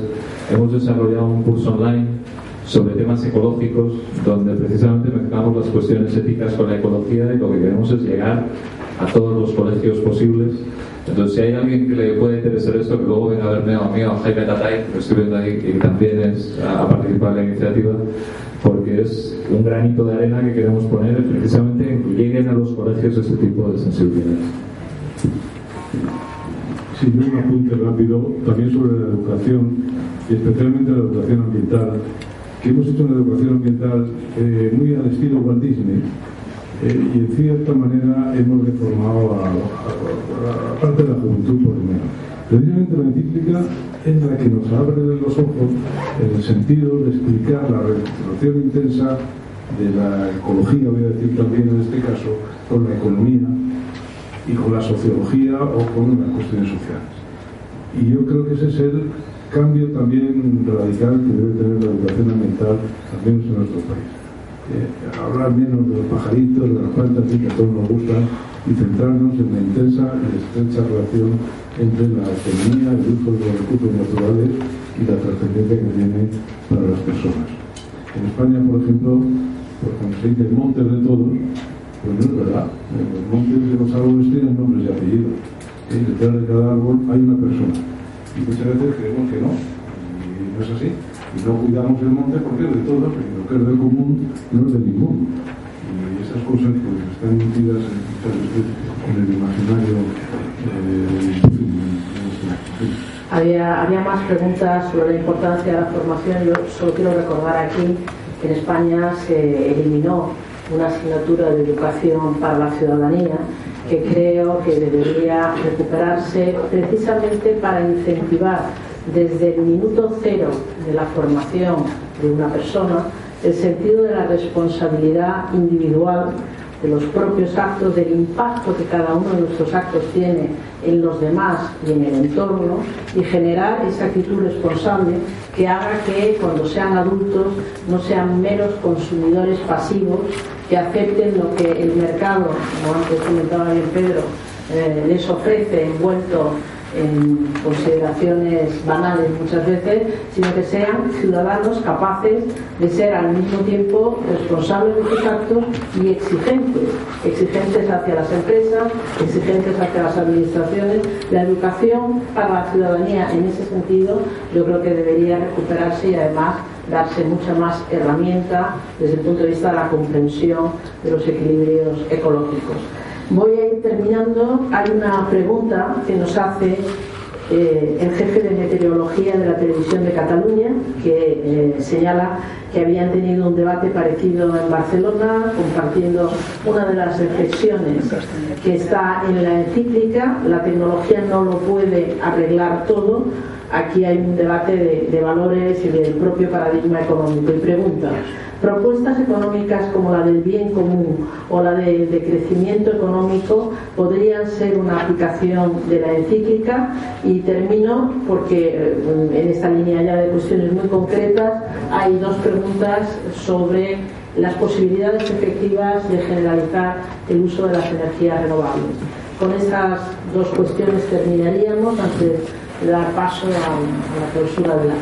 Hemos desarrollado un curso online sobre temas ecológicos, donde precisamente mezclamos las cuestiones éticas con la ecología y lo que queremos es llegar a todos los colegios posibles. Entonces, si hay alguien que le puede interesar esto, que luego venga a verme a mí, a Jaime Tatay, que estoy ahí, que también es a, participar en la iniciativa, porque es un granito de arena que queremos poner precisamente en que lleguen a los colegios este tipo de sensibilidad. Sí, un apunte rápido también sobre la educación, y especialmente la educación ambiental que hemos hecho una educación ambiental eh, muy al estilo Walt Disney eh, y en cierta manera hemos reformado a, parte de la juventud por lo menos. Precisamente la encíclica es la que nos abre los ojos en el sentido de explicar la relación intensa de la ecología, voy a decir también en este caso, con la economía y con la sociología o con las cuestiones sociales. Y yo creo que ese es el cambio también radical que debe tener la educación ambiental, también en nuestro país. Hablar menos de los pajaritos, de las plantas que a todos nos gustan y centrarnos en la intensa y estrecha relación entre la economía, el uso de los recursos naturales y la trascendencia que tiene para las personas. En España, por ejemplo, pues cuando se dice montes de todos, pues no es verdad. Los montes de los árboles tienen nombres y apellidos. Y detrás de cada árbol hay una persona y muchas veces creemos que no, y no es así. Y no cuidamos el monte porque es de todos, y lo que es del común no es de ninguno. Y esas cosas pues están metidas en, el imaginario. Eh, había, había más preguntas sobre la importancia de la formación. Yo solo quiero recordar aquí que en España se eliminó una asignatura de educación para la ciudadanía que creo que debería recuperarse precisamente para incentivar desde el minuto cero de la formación de una persona el sentido de la responsabilidad individual de los propios actos, del impacto que cada uno de nuestros actos tiene en los demás y en el entorno y generar esa actitud responsable que haga que cuando sean adultos no sean meros consumidores pasivos que acepten lo que el mercado, como antes comentaba bien Pedro, eh, les ofrece envuelto en consideraciones banales muchas veces, sino que sean ciudadanos capaces de ser al mismo tiempo responsables de sus actos y exigentes, exigentes hacia las empresas, exigentes hacia las administraciones. La educación para la ciudadanía en ese sentido yo creo que debería recuperarse y además darse mucha más herramienta desde el punto de vista de la comprensión de los equilibrios ecológicos. Voy a ir terminando. Hay una pregunta que nos hace eh, el jefe de meteorología de la televisión de Cataluña, que eh, señala que habían tenido un debate parecido en Barcelona, compartiendo una de las reflexiones que está en la encíclica. La tecnología no lo puede arreglar todo. Aquí hay un debate de, de valores y del propio paradigma económico. Y pregunta, Propuestas económicas como la del bien común o la de, crecimiento económico podrían ser una aplicación de la encíclica y termino porque eh, en esta línea ya de cuestiones muy concretas hay dos preguntas sobre las posibilidades efectivas de generalizar el uso de las energías renovables. Con estas dos cuestiones terminaríamos antes de dar paso a, la clausura de la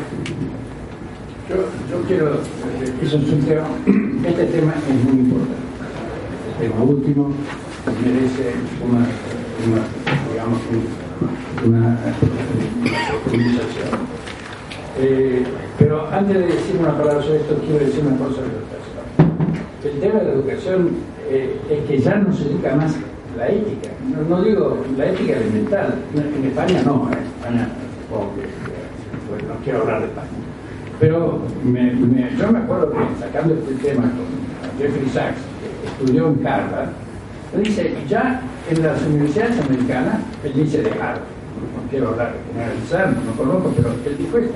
yo, yo quiero, eh, es un tema, este tema es muy importante. Este tema último merece una, una digamos, una conversación. Eh, pero antes de decir una palabra sobre esto, quiero decir una cosa sobre la educación. El tema de la educación eh, es que ya no se dedica más la ética, no, digo la ética elemental, en España no, en España supongo que, pues, no quiero hablar de España. Pero yo me acuerdo que sacando este tema con Jeffrey Sachs, que estudió en Harvard, él dice, ya en las universidades americanas, él dice de Harvard, no quiero hablar, generalizar, no conozco, pero él dijo esto,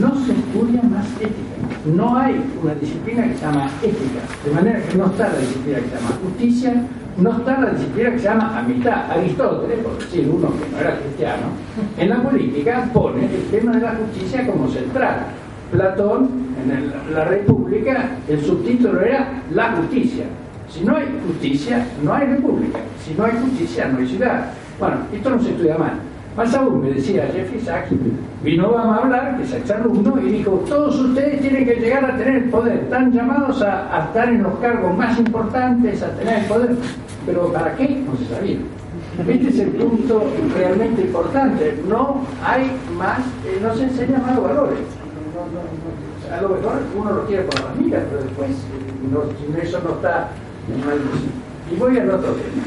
no se estudia más ética. No hay una disciplina que se llama ética, de manera que no está la disciplina que se llama justicia, no está la disciplina que se llama amistad. Aristóteles, por decir uno que no era cristiano, en la política pone el tema de la justicia como central. Platón, en la República, el subtítulo era la justicia. Si no hay justicia, no hay república. Si no hay justicia, no hay ciudad. Bueno, esto no se estudia mal. Más aún, me decía Jeffrey Sachs, vino a hablar, que es exalumno, y dijo, todos ustedes tienen que llegar a tener el poder, están llamados a, estar en los cargos más importantes, a tener el poder, pero ¿para qué? No se sabía. Este es el punto realmente importante. No hay más, eh, no se enseñan más valores. a lo mejor uno lo quiere por las miras, pero después eh, eso no está mal. Y voy al otro tema.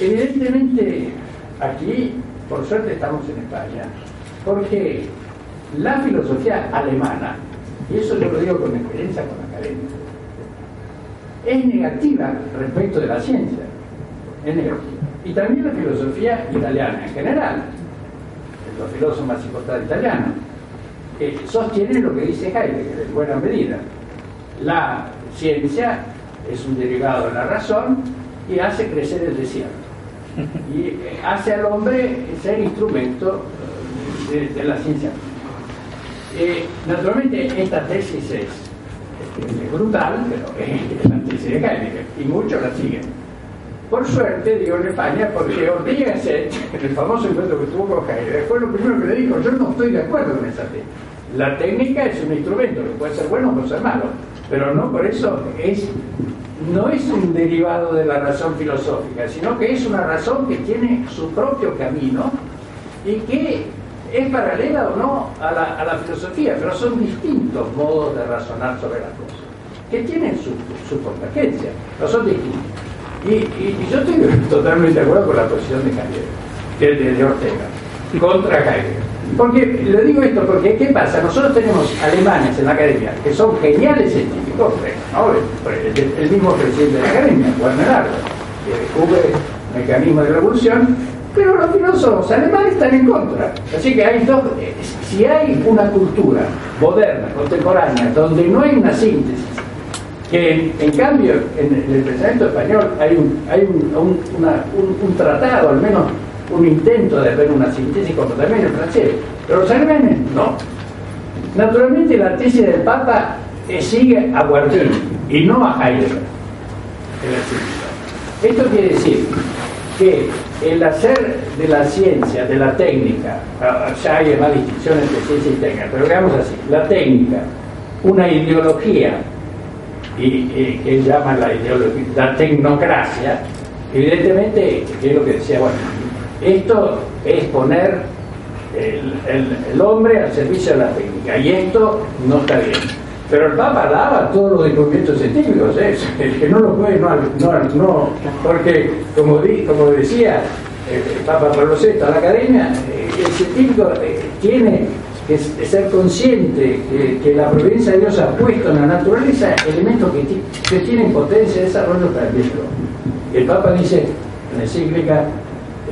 Evidentemente, Aquí, por suerte, estamos en España, porque la filosofía alemana, y eso yo lo digo con experiencia con academia, es negativa respecto de la ciencia, es negativa. Y también la filosofía italiana en general, los filósofos más importantes italianos, eh, sostienen lo que dice Heidegger en buena medida. La ciencia es un derivado de la razón y hace crecer el desierto y hace al hombre ser instrumento de, la ciencia. Eh, naturalmente esta tesis es, brutal, pero es la tesis de Heidegger y muchos la siguen. Por suerte, digo en España, porque Ortega en el famoso encuentro que tuvo con Heidegger, fue lo primero que le dijo, yo no estoy de acuerdo con esa tesis. La técnica es un instrumento, que puede ser bueno o puede ser malo, pero no por eso es no es un derivado de la razón filosófica, sino que es una razón que tiene su propio camino y que es paralela o no a la, filosofía, pero son distintos modos de razonar sobre las cosas, que tienen su, su convergencia, pero son distintos. Y, yo estoy [LAUGHS] totalmente de acuerdo con la posición de Heidegger, de, de Ortega, contra Heidegger. Porque le digo esto porque ¿qué pasa? Nosotros tenemos alemanes en la academia que son geniales científicos, el, mismo presidente de la academia, Werner que descubre mecanismos de revolución, pero los filósofos alemanes están en contra. Así que hay dos, si hay una cultura moderna, contemporánea, donde no hay una síntesis, que en, cambio en el pensamiento español hay un, hay un tratado, al menos un intento de hacer una síntesis como también el francés, pero los alemanes no. Naturalmente la tesis del Papa eh, sigue a Guardini y no a Heidegger Esto quiere decir que el hacer de la ciencia, de la técnica, ah, ya hay más distinciones entre ciencia y técnica, pero veamos así, la técnica, una ideología, y, que llama la ideología, la tecnocracia, evidentemente, que es lo que decía, bueno, esto es poner el, hombre al servicio de la técnica y esto no está bien. Pero el Papa daba todos los descubrimientos científicos, ¿eh? [LAUGHS] el que no lo puede, no, no, porque como, como decía el Papa Pablo VI a la academia, eh, el científico eh, tiene que ser consciente que, la providencia de Dios ha puesto en la naturaleza elementos que, que tienen potencia de desarrollo para el El Papa dice en la encíclica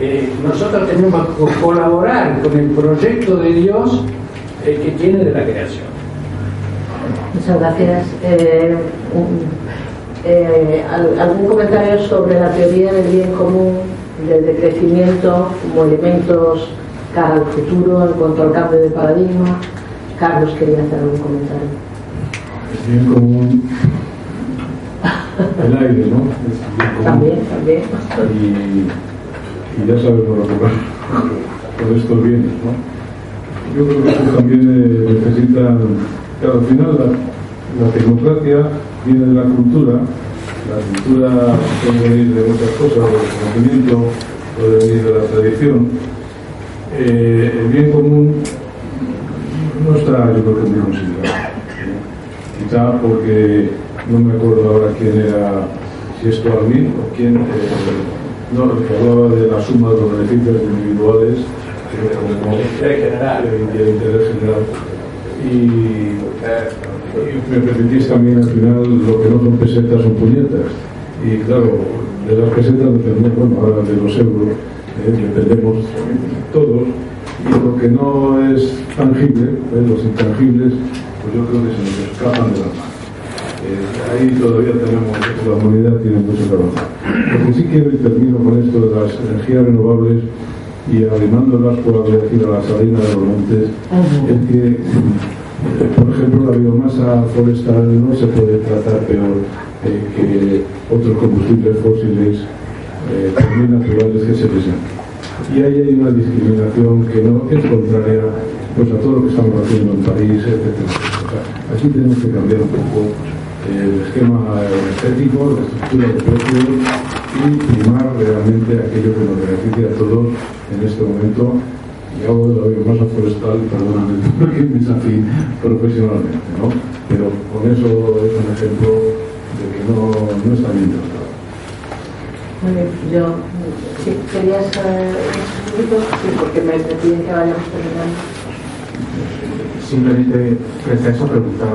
eh, nosotros tenemos que colaborar con el proyecto de Dios eh, que tiene de la creación. Muchas gracias. Eh, ¿Algún comentario sobre la teoría del bien común, del decrecimiento como elementos cara al futuro en cuanto al cambio de paradigma? Carlos quería hacer algún comentario. El bien común, el aire, ¿no? También, también y ya sabemos lo que va con estos bienes. ¿no? Yo creo que también eh, necesita, claro, al final la, la, tecnocracia viene de la cultura, la cultura puede venir de muchas cosas, del conocimiento, puede venir de la tradición. Eh, el bien común no está, yo creo que muy considerado. Quizá porque no me acuerdo ahora quién era si es mí o quién. Eh, no, el que hablaba de la suma de los beneficios individuales como de interés general. Y, y me permitís también al final lo que no son pesetas son puñetas. Y claro, de las pesetas dependemos, bueno, ahora de los euros, eh, dependemos todos. Y lo que no es tangible, eh, los intangibles, pues yo creo que se nos escapan de las manos. Eh, ahí todavía tenemos, la humanidad tiene mucho avanzar. Lo que sí quiero y termino con esto de las energías renovables y animándolas, por decir, a la salina de los montes, es que, eh, por ejemplo, la biomasa forestal no se puede tratar peor eh, que otros combustibles fósiles también naturales que se presentan. Y ahí hay una discriminación que no es contraria pues, a todo lo que estamos haciendo en París, etc. aquí tenemos que cambiar un poco el esquema energético, la estructura de precios y primar realmente aquello que nos beneficia a todos en este momento. Y hago de la biomasa forestal, perdóname, [LAUGHS] porque me desafío profesionalmente, ¿no? Pero con eso es un ejemplo de que no, no está bien tratado. Muy bien, yo, sí, querías eh, sí, porque me, piden que vayamos terminando simplemente frente esa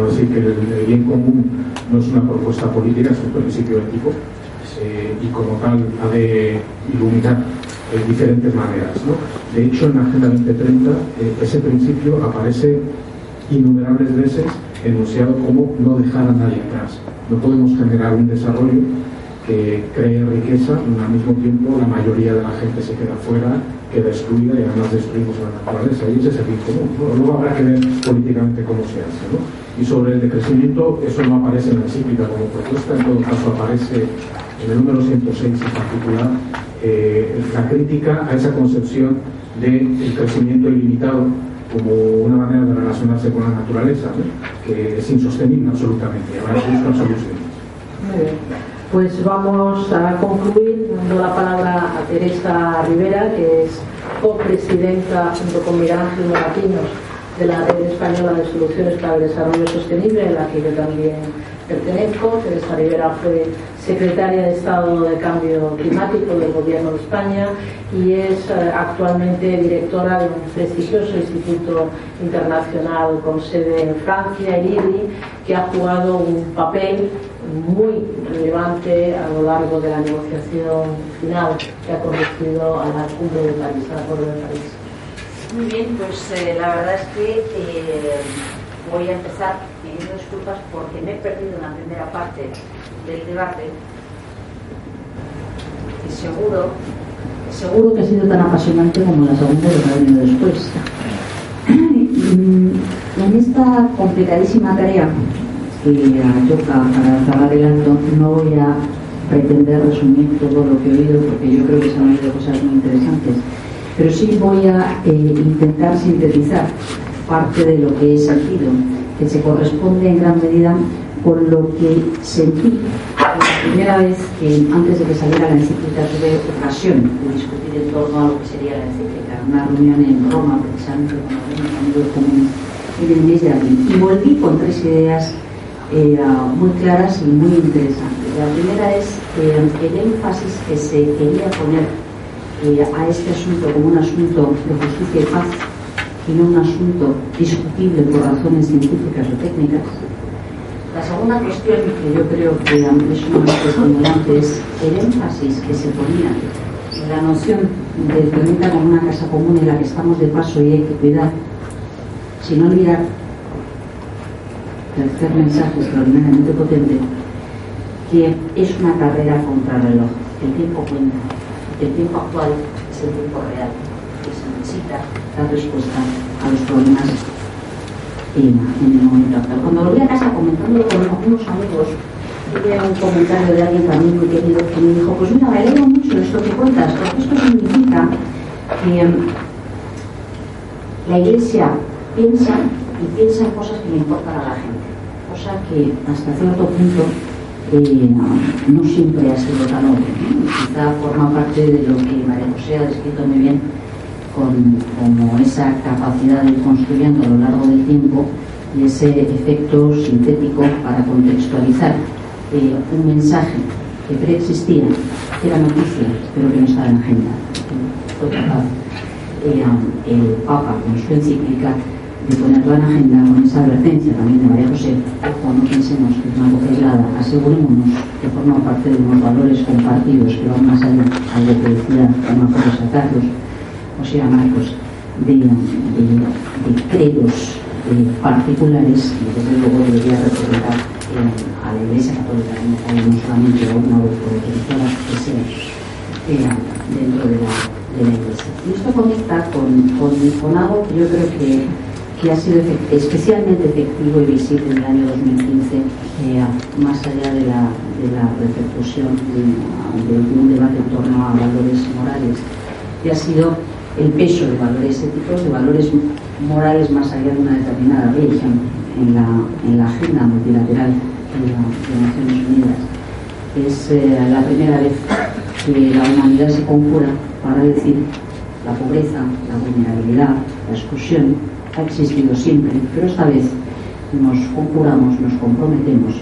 decir que el, bien común no es una propuesta política, es un principio ético eh, y como tal ha de iluminar de diferentes maneras. De hecho, en la Agenda 2030 eh, ese principio aparece innumerables veces enunciado como no dejar a nadie atrás. No podemos generar un desarrollo que cree riqueza, al mismo tiempo la mayoría de la gente se queda fuera queda excluida y además destruimos la naturaleza. Y ese es el fin común. Luego habrá que ver políticamente cómo se hace. ¿no? Y sobre el decrecimiento, eso no aparece en la encíclica como propuesta, en todo caso aparece en el número 106 en particular, eh, la crítica a esa concepción del crecimiento ilimitado como una manera de relacionarse con la naturaleza, que es insostenible absolutamente. Habrá que soluciones. Pues vamos a concluir dando la palabra a Teresa Rivera, que es copresidenta junto con Miguel Ángel de la Red Española de Soluciones para el Desarrollo Sostenible, en la que yo también pertenezco. Teresa Rivera fue secretaria de Estado de Cambio Climático del Gobierno de España y es eh, actualmente directora de un prestigioso instituto internacional con sede en Francia, el IRI, que ha jugado un papel muy relevante a lo largo de la negociación final que ha conducido a la cumbre de París, a la cumbre de París. Muy bien, pues eh, la verdad es que eh, voy a empezar pidiendo disculpas porque me he perdido en la primera parte del debate y seguro, seguro que ha sido tan apasionante como la segunda que ha venido después. [CLEARS THROAT] En esta complicadísima tarea que toca para acabar el acto, no voy a pretender resumir todo lo que he oído porque yo creo que se han oído cosas muy interesantes, pero sí voy a eh, intentar sintetizar parte de lo que he sentido, que se corresponde en gran medida con lo que sentí la primera vez que antes de que saliera la encíclica tuve ocasión de discutir en torno a lo que sería la encíclica, una reunión en Roma precisamente con algunos amigos comunes en el mes de abril. Y volví con tres ideas eh, muy claras y muy interesantes. La primera es el énfasis que se quería poner eh, a este asunto como un asunto de justicia y paz y no un asunto discutible por razones científicas o técnicas. La segunda cuestión que yo creo que es una estimulante es el énfasis que se ponía en la noción del planeta como una casa común en la que estamos de paso y hay que cuidar, sin olvidar tercer mensaje extraordinariamente potente, que es una carrera contra el reloj. El tiempo cuenta. El tiempo actual es el tiempo real, que se necesita dar respuesta a los problemas en, el momento actual. Cuando volví a casa comentándolo con algunos amigos, tuve un comentario de alguien también muy querido que me dijo, pues mira, me alegro mucho esto que cuentas, porque esto significa que em, la Iglesia piensa y piensa en cosas que le importan a la gente que hasta cierto punto eh, no, siempre ha sido tan obvio. Quizá forma parte de lo que María José ha descrito muy bien con, como esa capacidad de ir construyendo a lo largo del tiempo y ese efecto sintético para contextualizar eh, un mensaje que preexistía, que era noticia, pero que no estaba en agenda. Fue capaz el Papa con su encíclica de ponerla en agenda con esa advertencia también de María José, ojo, no pensemos que es una cosa aislada, asegurémonos que forma parte de unos valores compartidos que van más allá, algo que decía una cosa Carlos, o sea, Marcos, de, de, de credos eh, particulares y desde luego debería representar eh, a la Iglesia Católica no solamente a una autorizada que sea eh, dentro de la, de la Iglesia. Y esto conecta con, con, con algo que yo creo que que ha sido especialmente efectivo y visible en el año 2015, eh, más allá de la, de la repercusión de, un debate en torno a valores morales, que ha sido el peso de valores éticos, de valores morales más allá de una determinada religión en la, en la agenda multilateral de, las Naciones Unidas. Es eh, la primera vez que la humanidad se conjura para decir la pobreza, la vulnerabilidad, la exclusión, ha existido siempre, pero esta vez nos conjuramos, nos comprometemos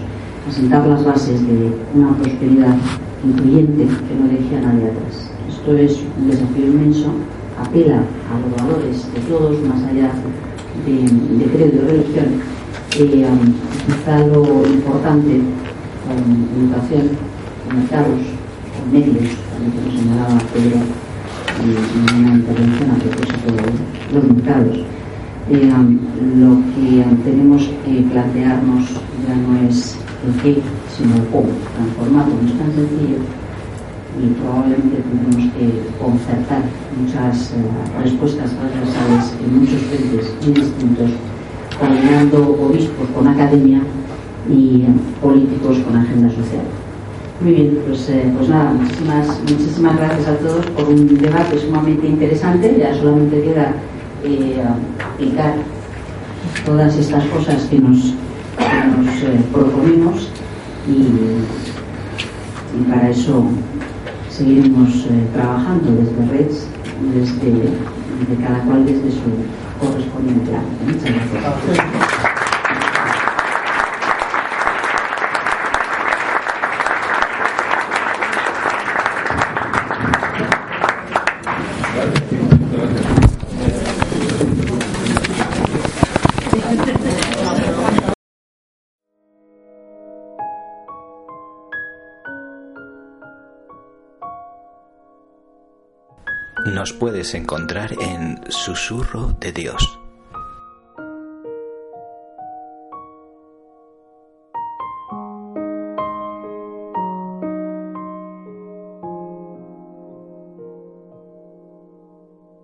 a sentar las bases de una prosperidad incluyente que no deje a nadie atrás. Esto es un desafío inmenso, apela a los valores de todos, más allá de, de credo y religión. Eh, quizá lo importante con educación, con mercados, con medios, también como señalaba Pedro en una intervención a propósito de los mercados eh, lo que tenemos que plantearnos ya no es el qué, sino el cómo. Transformarlo no es tan sencillo y probablemente tendremos que concertar muchas eh, respuestas transversales en muchos frentes muy distintos, combinando obispos con academia y políticos con agenda social. Muy bien, pues, eh, pues nada, muchísimas, muchísimas gracias a todos por un debate sumamente interesante. Ya solamente queda eh, aplicar todas estas cosas que nos, eh, proponemos y, para eso seguiremos eh, trabajando desde REDS, desde, cada cual desde su correspondiente Muchas gracias. Nos puedes encontrar en Susurro de Dios